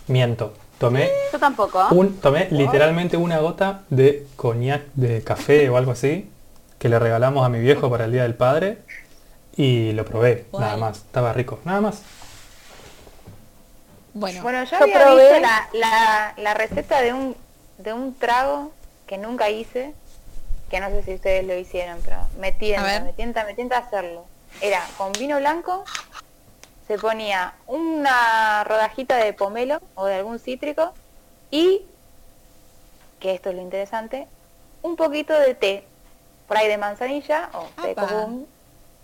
[SPEAKER 1] Miento. Tomé
[SPEAKER 5] Yo tampoco.
[SPEAKER 1] un, tomé literalmente una gota de coñac de café o algo así que le regalamos a mi viejo para el día del padre y lo probé,
[SPEAKER 2] Guay.
[SPEAKER 1] nada más. Estaba rico, nada más.
[SPEAKER 2] Bueno,
[SPEAKER 3] Bueno, yo
[SPEAKER 5] Yo
[SPEAKER 3] había
[SPEAKER 5] probé-
[SPEAKER 3] visto la, la, la receta de un, de un trago que nunca hice, que no sé si ustedes lo hicieron, pero me tienta,
[SPEAKER 2] ver.
[SPEAKER 3] me tienta, me tienta hacerlo. Era con vino blanco, se ponía una rodajita de pomelo o de algún cítrico y, que esto es lo interesante, un poquito de té, por ahí de manzanilla o té
[SPEAKER 2] Apa.
[SPEAKER 3] común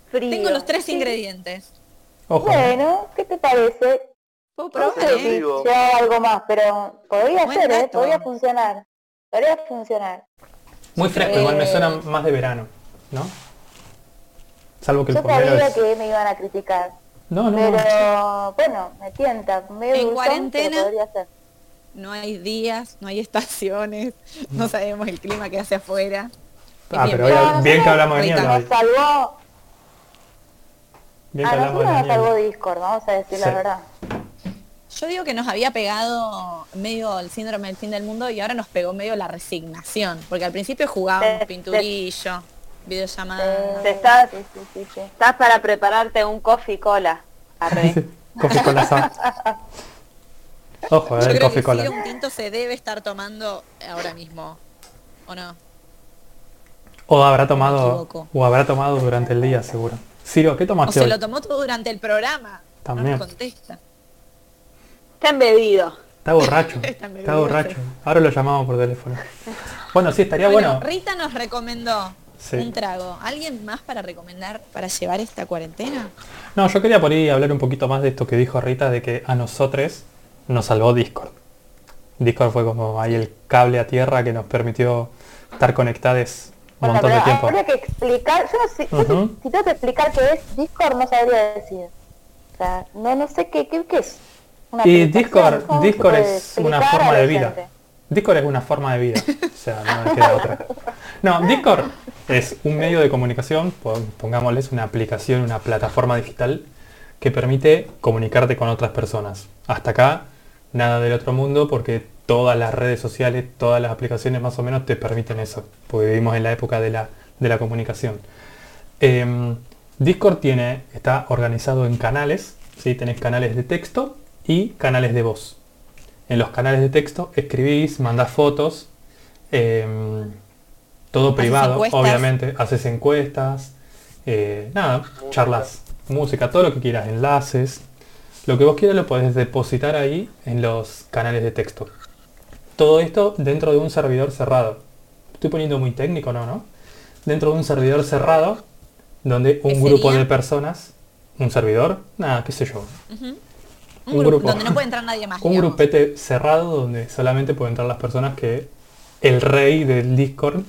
[SPEAKER 3] frío.
[SPEAKER 2] tengo los tres
[SPEAKER 3] Sí.
[SPEAKER 2] ingredientes.
[SPEAKER 3] Bueno, ¿qué te parece? Algo más, pero podría
[SPEAKER 2] Buen
[SPEAKER 3] ser, ¿eh? Podría funcionar. Podría funcionar.
[SPEAKER 1] Muy fresco, igual me
[SPEAKER 3] Eh,
[SPEAKER 1] suena más de verano, ¿no? Salvo que el
[SPEAKER 3] Yo
[SPEAKER 1] pomelo
[SPEAKER 3] sabía
[SPEAKER 1] es...
[SPEAKER 3] que me iban a criticar.
[SPEAKER 1] No, no,
[SPEAKER 3] Pero
[SPEAKER 1] no.
[SPEAKER 3] bueno, me tienta. Medio
[SPEAKER 2] En
[SPEAKER 3] dulzón,
[SPEAKER 2] cuarentena,
[SPEAKER 3] podría ser.
[SPEAKER 2] No hay días, no hay estaciones, no sabemos el clima que hace afuera.
[SPEAKER 1] Ah,
[SPEAKER 2] bien,
[SPEAKER 1] pero
[SPEAKER 2] bien.
[SPEAKER 1] hoy- bien que hablamos de niebla.
[SPEAKER 3] Nos salvó,
[SPEAKER 1] Bien
[SPEAKER 3] a
[SPEAKER 1] que hablamos de
[SPEAKER 3] nos salvó. Discord, vamos a decir
[SPEAKER 1] Sí.
[SPEAKER 3] la verdad.
[SPEAKER 2] Yo digo que nos había pegado medio el síndrome del fin del mundo y ahora nos pegó medio la resignación, porque al principio jugábamos
[SPEAKER 3] Sí,
[SPEAKER 2] pinturillo, videollamadas.
[SPEAKER 5] Te estás,
[SPEAKER 3] Sí, sí, sí, sí.
[SPEAKER 5] estás para prepararte un coffee cola. Arre.
[SPEAKER 1] Coffee cola Ojo, eh,
[SPEAKER 2] Yo
[SPEAKER 1] el
[SPEAKER 2] creo
[SPEAKER 1] coffee
[SPEAKER 2] que
[SPEAKER 1] cola.
[SPEAKER 2] Ciro un tinto se debe estar tomando ahora mismo, ¿o no?
[SPEAKER 1] O habrá tomado, o habrá tomado durante el día, seguro. Ciro, ¿qué
[SPEAKER 2] O
[SPEAKER 1] tomaste
[SPEAKER 2] se
[SPEAKER 1] hoy?
[SPEAKER 2] lo tomó todo durante el programa.
[SPEAKER 1] También.
[SPEAKER 2] No contesta.
[SPEAKER 5] Está embebido.
[SPEAKER 1] Está borracho,
[SPEAKER 2] Está
[SPEAKER 1] está
[SPEAKER 2] bebido,
[SPEAKER 1] borracho. Ahora lo llamamos por teléfono. Bueno, sí, estaría
[SPEAKER 2] Bueno,
[SPEAKER 1] bueno.
[SPEAKER 2] Rita nos recomendó
[SPEAKER 1] Sí.
[SPEAKER 2] un trago. ¿Alguien más para recomendar para llevar esta cuarentena?
[SPEAKER 1] No, yo quería por ahí hablar un poquito más de esto que dijo Rita, de que a nosotros nos salvó Discord. Discord fue como ahí el cable a tierra que nos permitió estar conectados un
[SPEAKER 3] Bueno,
[SPEAKER 1] montón de tiempo.
[SPEAKER 3] habría que explicar, yo no sé, yo
[SPEAKER 1] Ujú.
[SPEAKER 3] si, si tengo que explicar qué es Discord no sabría decir. O sea, no, no sé qué, qué, qué es. Una
[SPEAKER 1] Y Discord,
[SPEAKER 3] ¿cómo se
[SPEAKER 1] Discord es una forma de vida. Discord es una forma de vida. O sea, no me queda otra. No, Discord es un medio de comunicación, pon- pongámosles una aplicación, una plataforma digital que permite comunicarte con otras personas. Hasta acá, nada del otro mundo porque todas las redes sociales, todas las aplicaciones más o menos te permiten eso. Porque vivimos en la época de la, de la comunicación. Em, Discord tiene, está organizado en canales, ¿sí? tenés canales de texto y canales de voz. En los canales de texto escribís, mandás fotos, em, todo privado,
[SPEAKER 2] encuestas.
[SPEAKER 1] obviamente, haces encuestas, eh, nada, charlas, música, todo lo que quieras, enlaces. Lo que vos quieras lo podés depositar ahí en los canales de texto. Todo esto dentro de un servidor cerrado. Estoy poniendo muy técnico, ¿no? ¿no? Dentro de un servidor cerrado donde un
[SPEAKER 2] ¿Qué
[SPEAKER 1] grupo
[SPEAKER 2] sería?
[SPEAKER 1] de personas, un servidor, nada, qué sé yo.
[SPEAKER 2] Un,
[SPEAKER 1] Un
[SPEAKER 2] grupo,
[SPEAKER 1] grupo.
[SPEAKER 2] donde no puede entrar nadie más.
[SPEAKER 1] un
[SPEAKER 2] digamos.
[SPEAKER 1] grupete cerrado donde solamente pueden entrar las personas que el rey del Discord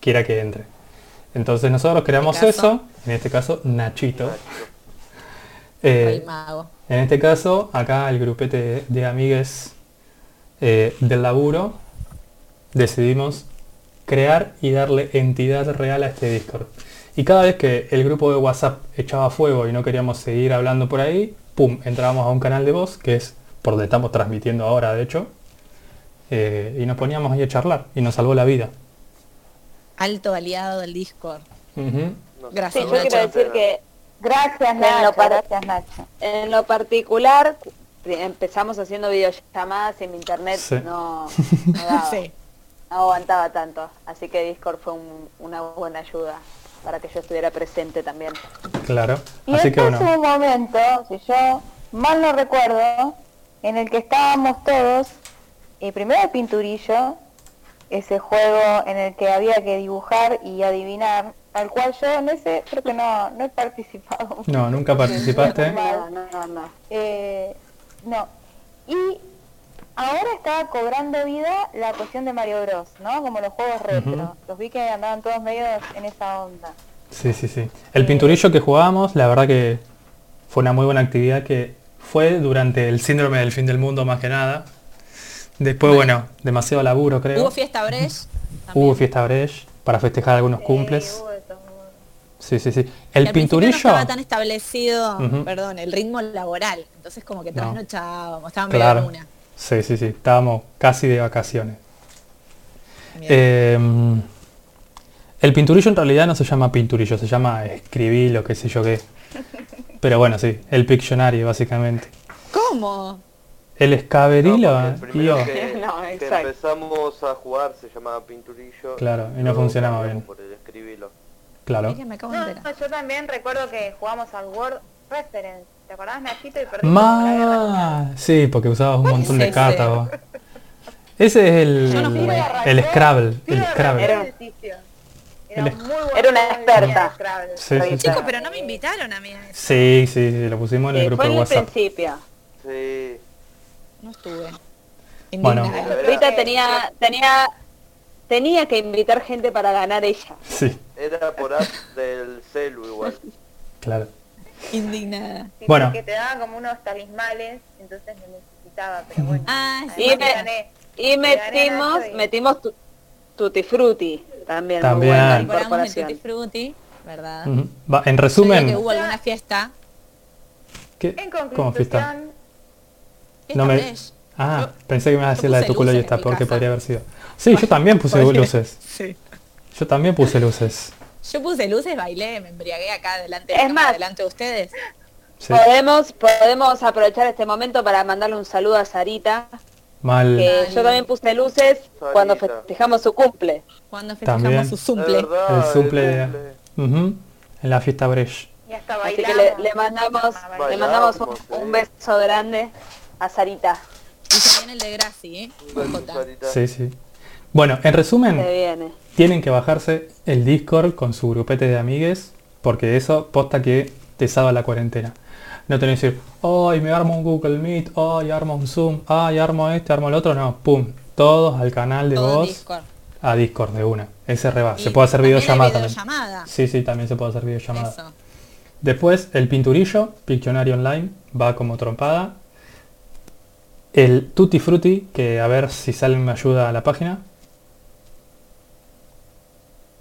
[SPEAKER 1] quiera que entre. Entonces nosotros creamos
[SPEAKER 2] caso?
[SPEAKER 1] eso, en este caso Nachito. Eh, en este caso, acá el grupete de, de amigues eh, del laburo decidimos crear y darle entidad real a este Discord. Y cada vez que el grupo de WhatsApp echaba fuego y no queríamos seguir hablando por ahí, pum, entrábamos a un canal de voz, que es por donde estamos transmitiendo ahora, de hecho, eh, y nos poníamos ahí a charlar y nos salvó la vida.
[SPEAKER 2] Alto aliado del Discord.
[SPEAKER 4] No sé.
[SPEAKER 2] Gracias,
[SPEAKER 5] Sí, yo quiero decir que
[SPEAKER 3] Gracias,
[SPEAKER 5] En lo
[SPEAKER 3] Nacho.
[SPEAKER 5] par-
[SPEAKER 3] Gracias, Nacho.
[SPEAKER 5] en lo particular empezamos haciendo videollamadas y mi internet
[SPEAKER 1] Sí.
[SPEAKER 5] no, no daba,
[SPEAKER 2] Sí.
[SPEAKER 5] no aguantaba tanto. Así que Discord fue un- una buena ayuda para que yo estuviera presente también.
[SPEAKER 1] Claro.
[SPEAKER 3] Y
[SPEAKER 1] Así que
[SPEAKER 3] es
[SPEAKER 1] bueno.
[SPEAKER 3] un momento, si yo mal no recuerdo, en el que estábamos todos, y primero el pinturillo, ese juego en el que había que dibujar y adivinar, al cual yo en ese creo que no, no he participado.
[SPEAKER 1] No, nunca participaste.
[SPEAKER 5] No, no, no.
[SPEAKER 3] Eh, no. Y ahora está cobrando vida la cuestión de Mario Bros, ¿no? Como los juegos retro. Los vi que andaban todos medio en esa onda.
[SPEAKER 1] Sí, sí, sí. El pinturillo que jugábamos, la verdad que fue una muy buena actividad que fue durante el síndrome del fin del mundo más que nada. Después, bueno, demasiado laburo creo.
[SPEAKER 2] Hubo fiesta Bresh.
[SPEAKER 1] Hubo fiesta Bresh para festejar algunos cumples.
[SPEAKER 3] Eh, de-
[SPEAKER 1] Sí, sí, sí.
[SPEAKER 2] El
[SPEAKER 1] El
[SPEAKER 2] No
[SPEAKER 1] pinturillo...
[SPEAKER 2] estaba tan establecido, perdón, el ritmo laboral. Entonces como que
[SPEAKER 1] No.
[SPEAKER 2] trasnochábamos, estábamos
[SPEAKER 1] Claro. Sí, sí, sí. Estábamos casi de vacaciones. Eh, el pinturillo en realidad no se llama pinturillo, se llama escribir o qué sé yo qué. Pero bueno, sí, el Pictionary básicamente.
[SPEAKER 2] ¿Cómo?
[SPEAKER 1] El
[SPEAKER 4] No,
[SPEAKER 1] escaberilo
[SPEAKER 4] porque el que,
[SPEAKER 5] No,
[SPEAKER 4] empezamos a jugar se llamaba Pinturillo.
[SPEAKER 1] Claro, y no funcionaba bien.
[SPEAKER 4] Por el escribilo.
[SPEAKER 1] Claro.
[SPEAKER 2] Me acabo
[SPEAKER 3] No, yo también recuerdo que jugamos al Word Reference. ¿Te acordás, Nachito? Y perdimos.
[SPEAKER 1] Ma, sí, porque usabas un montón de vos. Ese es el,
[SPEAKER 2] no
[SPEAKER 1] el Scrabble, el Scrabble.
[SPEAKER 3] Era,
[SPEAKER 1] El-
[SPEAKER 3] muy bueno
[SPEAKER 5] Era una experta.
[SPEAKER 1] Sí, sí, sí.
[SPEAKER 2] Chicos, pero no me invitaron a mí a eso.
[SPEAKER 1] Sí, sí, sí, lo pusimos en el
[SPEAKER 5] Sí,
[SPEAKER 1] grupo
[SPEAKER 5] fue
[SPEAKER 1] de WhatsApp.
[SPEAKER 5] principio.
[SPEAKER 4] Sí.
[SPEAKER 2] No estuve.
[SPEAKER 1] Bueno.
[SPEAKER 2] Indignada.
[SPEAKER 5] Rita tenía, tenía, tenía que invitar gente para ganar ella.
[SPEAKER 1] Sí,
[SPEAKER 4] Era por app del celu igual.
[SPEAKER 1] claro.
[SPEAKER 2] Indignada.
[SPEAKER 3] Sí,
[SPEAKER 1] Bueno.
[SPEAKER 3] porque te daban como unos talismales, entonces lo necesitaba, pero bueno.
[SPEAKER 2] Ah, sí.
[SPEAKER 5] Y
[SPEAKER 3] Además
[SPEAKER 5] me-
[SPEAKER 3] gané.
[SPEAKER 5] Y
[SPEAKER 3] gané
[SPEAKER 5] metimos,
[SPEAKER 3] y-
[SPEAKER 5] metimos tu- Tutti Frutti también. muy
[SPEAKER 1] También.
[SPEAKER 5] buena incorporación.
[SPEAKER 2] Tutti Frutti, ¿verdad?
[SPEAKER 1] Ujú. Va, en resumen,
[SPEAKER 2] que hubo alguna fiesta.
[SPEAKER 1] ¿qué?
[SPEAKER 3] En conclusión,
[SPEAKER 2] Fiesta
[SPEAKER 1] No me-. Ah,
[SPEAKER 2] Yo-
[SPEAKER 1] pensé que me ibas a decir la de tu culo y está, porque podría haber sido. Sí, yo también puse luces.
[SPEAKER 2] Sí.
[SPEAKER 1] Yo también puse luces.
[SPEAKER 2] Yo puse luces, bailé, me embriagué acá delante,
[SPEAKER 5] Es más-
[SPEAKER 2] delante de ustedes.
[SPEAKER 1] Sí.
[SPEAKER 5] Podemos, podemos aprovechar este momento para mandarle un saludo a Sarita,
[SPEAKER 1] Mal.
[SPEAKER 5] que yo también puse luces
[SPEAKER 4] Sarita.
[SPEAKER 5] cuando festejamos su cumple.
[SPEAKER 2] Cuando festejamos
[SPEAKER 1] También.
[SPEAKER 2] su cumple.
[SPEAKER 4] verdad,
[SPEAKER 1] El de-
[SPEAKER 4] cumple.
[SPEAKER 1] En la fiesta Bresh.
[SPEAKER 3] y hasta
[SPEAKER 5] Así que le, le mandamos, le mandamos un, beso grande a Sarita.
[SPEAKER 2] Y también el de Graci, ¿eh?
[SPEAKER 1] Sí, sí. Bueno, en resumen, tienen que bajarse el Discord con su grupete de amigues, porque eso posta que te salva la cuarentena. No tenés que decir, ay, me armo un Google Meet, ay, armo un Zoom, ay, armo este, armo el otro. No, pum, todos al canal de
[SPEAKER 2] Todo
[SPEAKER 1] voz,
[SPEAKER 2] Discord.
[SPEAKER 1] a Discord de una. Ese reba. Se puede hacer videollamada también.
[SPEAKER 2] videollamada.
[SPEAKER 1] Sí, sí, también se puede hacer videollamada.
[SPEAKER 2] Eso.
[SPEAKER 1] Después el pinturillo, Pictionary Online, va como trompada. El Tutti Frutti, que a ver si sale me ayuda a la página.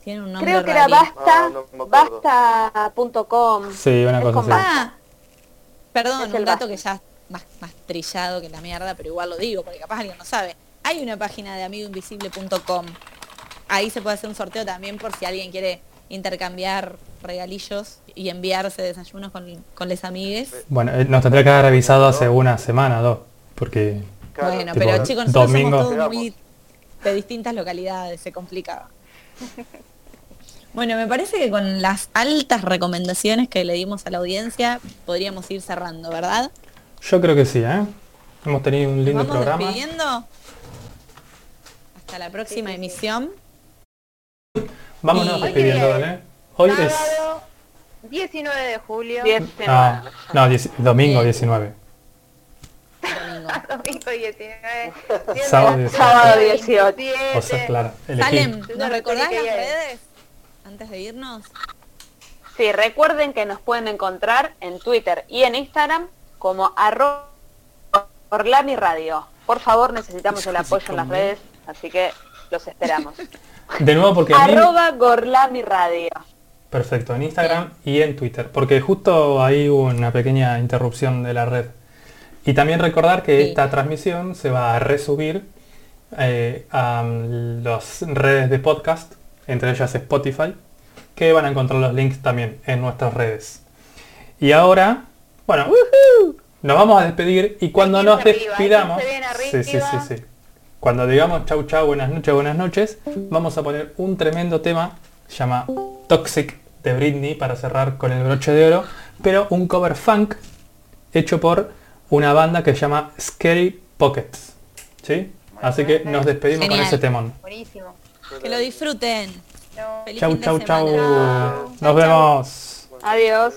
[SPEAKER 2] Tiene un nombre
[SPEAKER 5] Creo que era basta,
[SPEAKER 4] Ah, no
[SPEAKER 5] basta.com.
[SPEAKER 1] Sí, una
[SPEAKER 5] Es
[SPEAKER 1] cosa así.
[SPEAKER 2] Ah, perdón, un dato
[SPEAKER 5] basta.
[SPEAKER 2] que ya es más, más trillado que la mierda, pero igual lo digo, porque capaz alguien no sabe. Hay una página de amigoinvisible.com. Ahí se puede hacer un sorteo también por si alguien quiere intercambiar regalillos y enviarse desayunos con, con les amigues.
[SPEAKER 1] Bueno, eh, nos tendría que haber avisado hace una semana, dos, porque
[SPEAKER 4] Claro,
[SPEAKER 2] bueno,
[SPEAKER 1] tipo,
[SPEAKER 2] pero chicos, nosotros
[SPEAKER 1] domingo.
[SPEAKER 2] somos todos muy de distintas localidades, se complicaba. Bueno, me parece que con las altas recomendaciones que le dimos a la audiencia podríamos ir cerrando, ¿verdad?
[SPEAKER 1] yo creo que sí, ¿eh? Hemos tenido un lindo
[SPEAKER 2] vamos
[SPEAKER 1] programa.
[SPEAKER 2] despidiendo. Hasta la próxima
[SPEAKER 3] Sí, sí, sí.
[SPEAKER 2] emisión.
[SPEAKER 1] Vámonos
[SPEAKER 2] Y-
[SPEAKER 1] despidiendo, ¿vale? Hoy es...
[SPEAKER 3] sábado 19 de julio.
[SPEAKER 1] No, domingo
[SPEAKER 2] Bien.
[SPEAKER 1] 19.
[SPEAKER 2] Domingo.
[SPEAKER 3] Domingo 19.
[SPEAKER 1] Sábado
[SPEAKER 3] 19.
[SPEAKER 1] 18.
[SPEAKER 5] Sábado 18.
[SPEAKER 1] O sea, claro, elegí.
[SPEAKER 2] Salem,
[SPEAKER 3] Yo
[SPEAKER 2] ¿nos
[SPEAKER 3] no
[SPEAKER 2] recordás
[SPEAKER 3] sé
[SPEAKER 2] las redes? Antes de irnos.
[SPEAKER 5] Sí, recuerden que nos pueden encontrar en Twitter y en Instagram como arroba Orlami Radio. Por favor, necesitamos el apoyo en las redes, así que los esperamos.
[SPEAKER 1] De nuevo porque a mí...
[SPEAKER 5] arroba Gorlami Radio.
[SPEAKER 1] Perfecto, en Instagram y en Twitter, porque justo ahí hubo una pequeña interrupción de la red. Y también recordar que
[SPEAKER 2] Sí.
[SPEAKER 1] esta transmisión se va a resubir eh, a las redes de podcast entre ellas Spotify, que van a encontrar los links también en nuestras redes. Y ahora, bueno, nos vamos a despedir y cuando nos despidamos, sí, sí, sí, sí. Cuando digamos chau chau, buenas noches, buenas noches, vamos a poner un tremendo tema, se llama Toxic de Britney para cerrar con el broche de oro, pero un cover funk hecho por una banda que se llama Scary Pockets. ¿Sí? Así que nos despedimos con ese temón.
[SPEAKER 3] Buenísimo.
[SPEAKER 2] Que lo disfruten. Feliz
[SPEAKER 1] Chau chau chau. Nos vemos.
[SPEAKER 5] Adiós.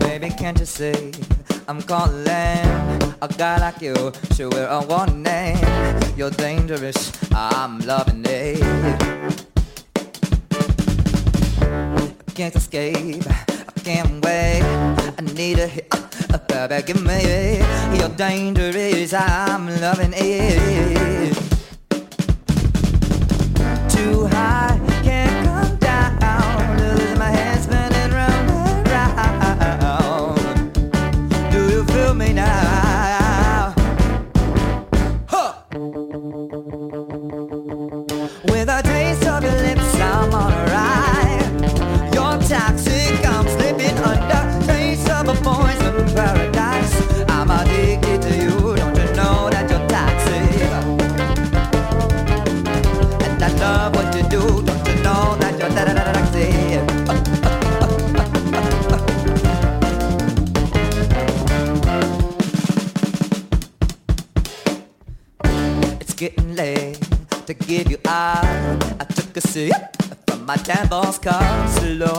[SPEAKER 9] Baby, can't you see I'm calling a guy like you? Sure, we're a warning. You're dangerous. I'm loving it. I can't escape. I can't wait. I need a hit. Uh, baby, give me. You're dangerous. I'm loving it. Too high, c'est pas ma timbre en scar, c'est là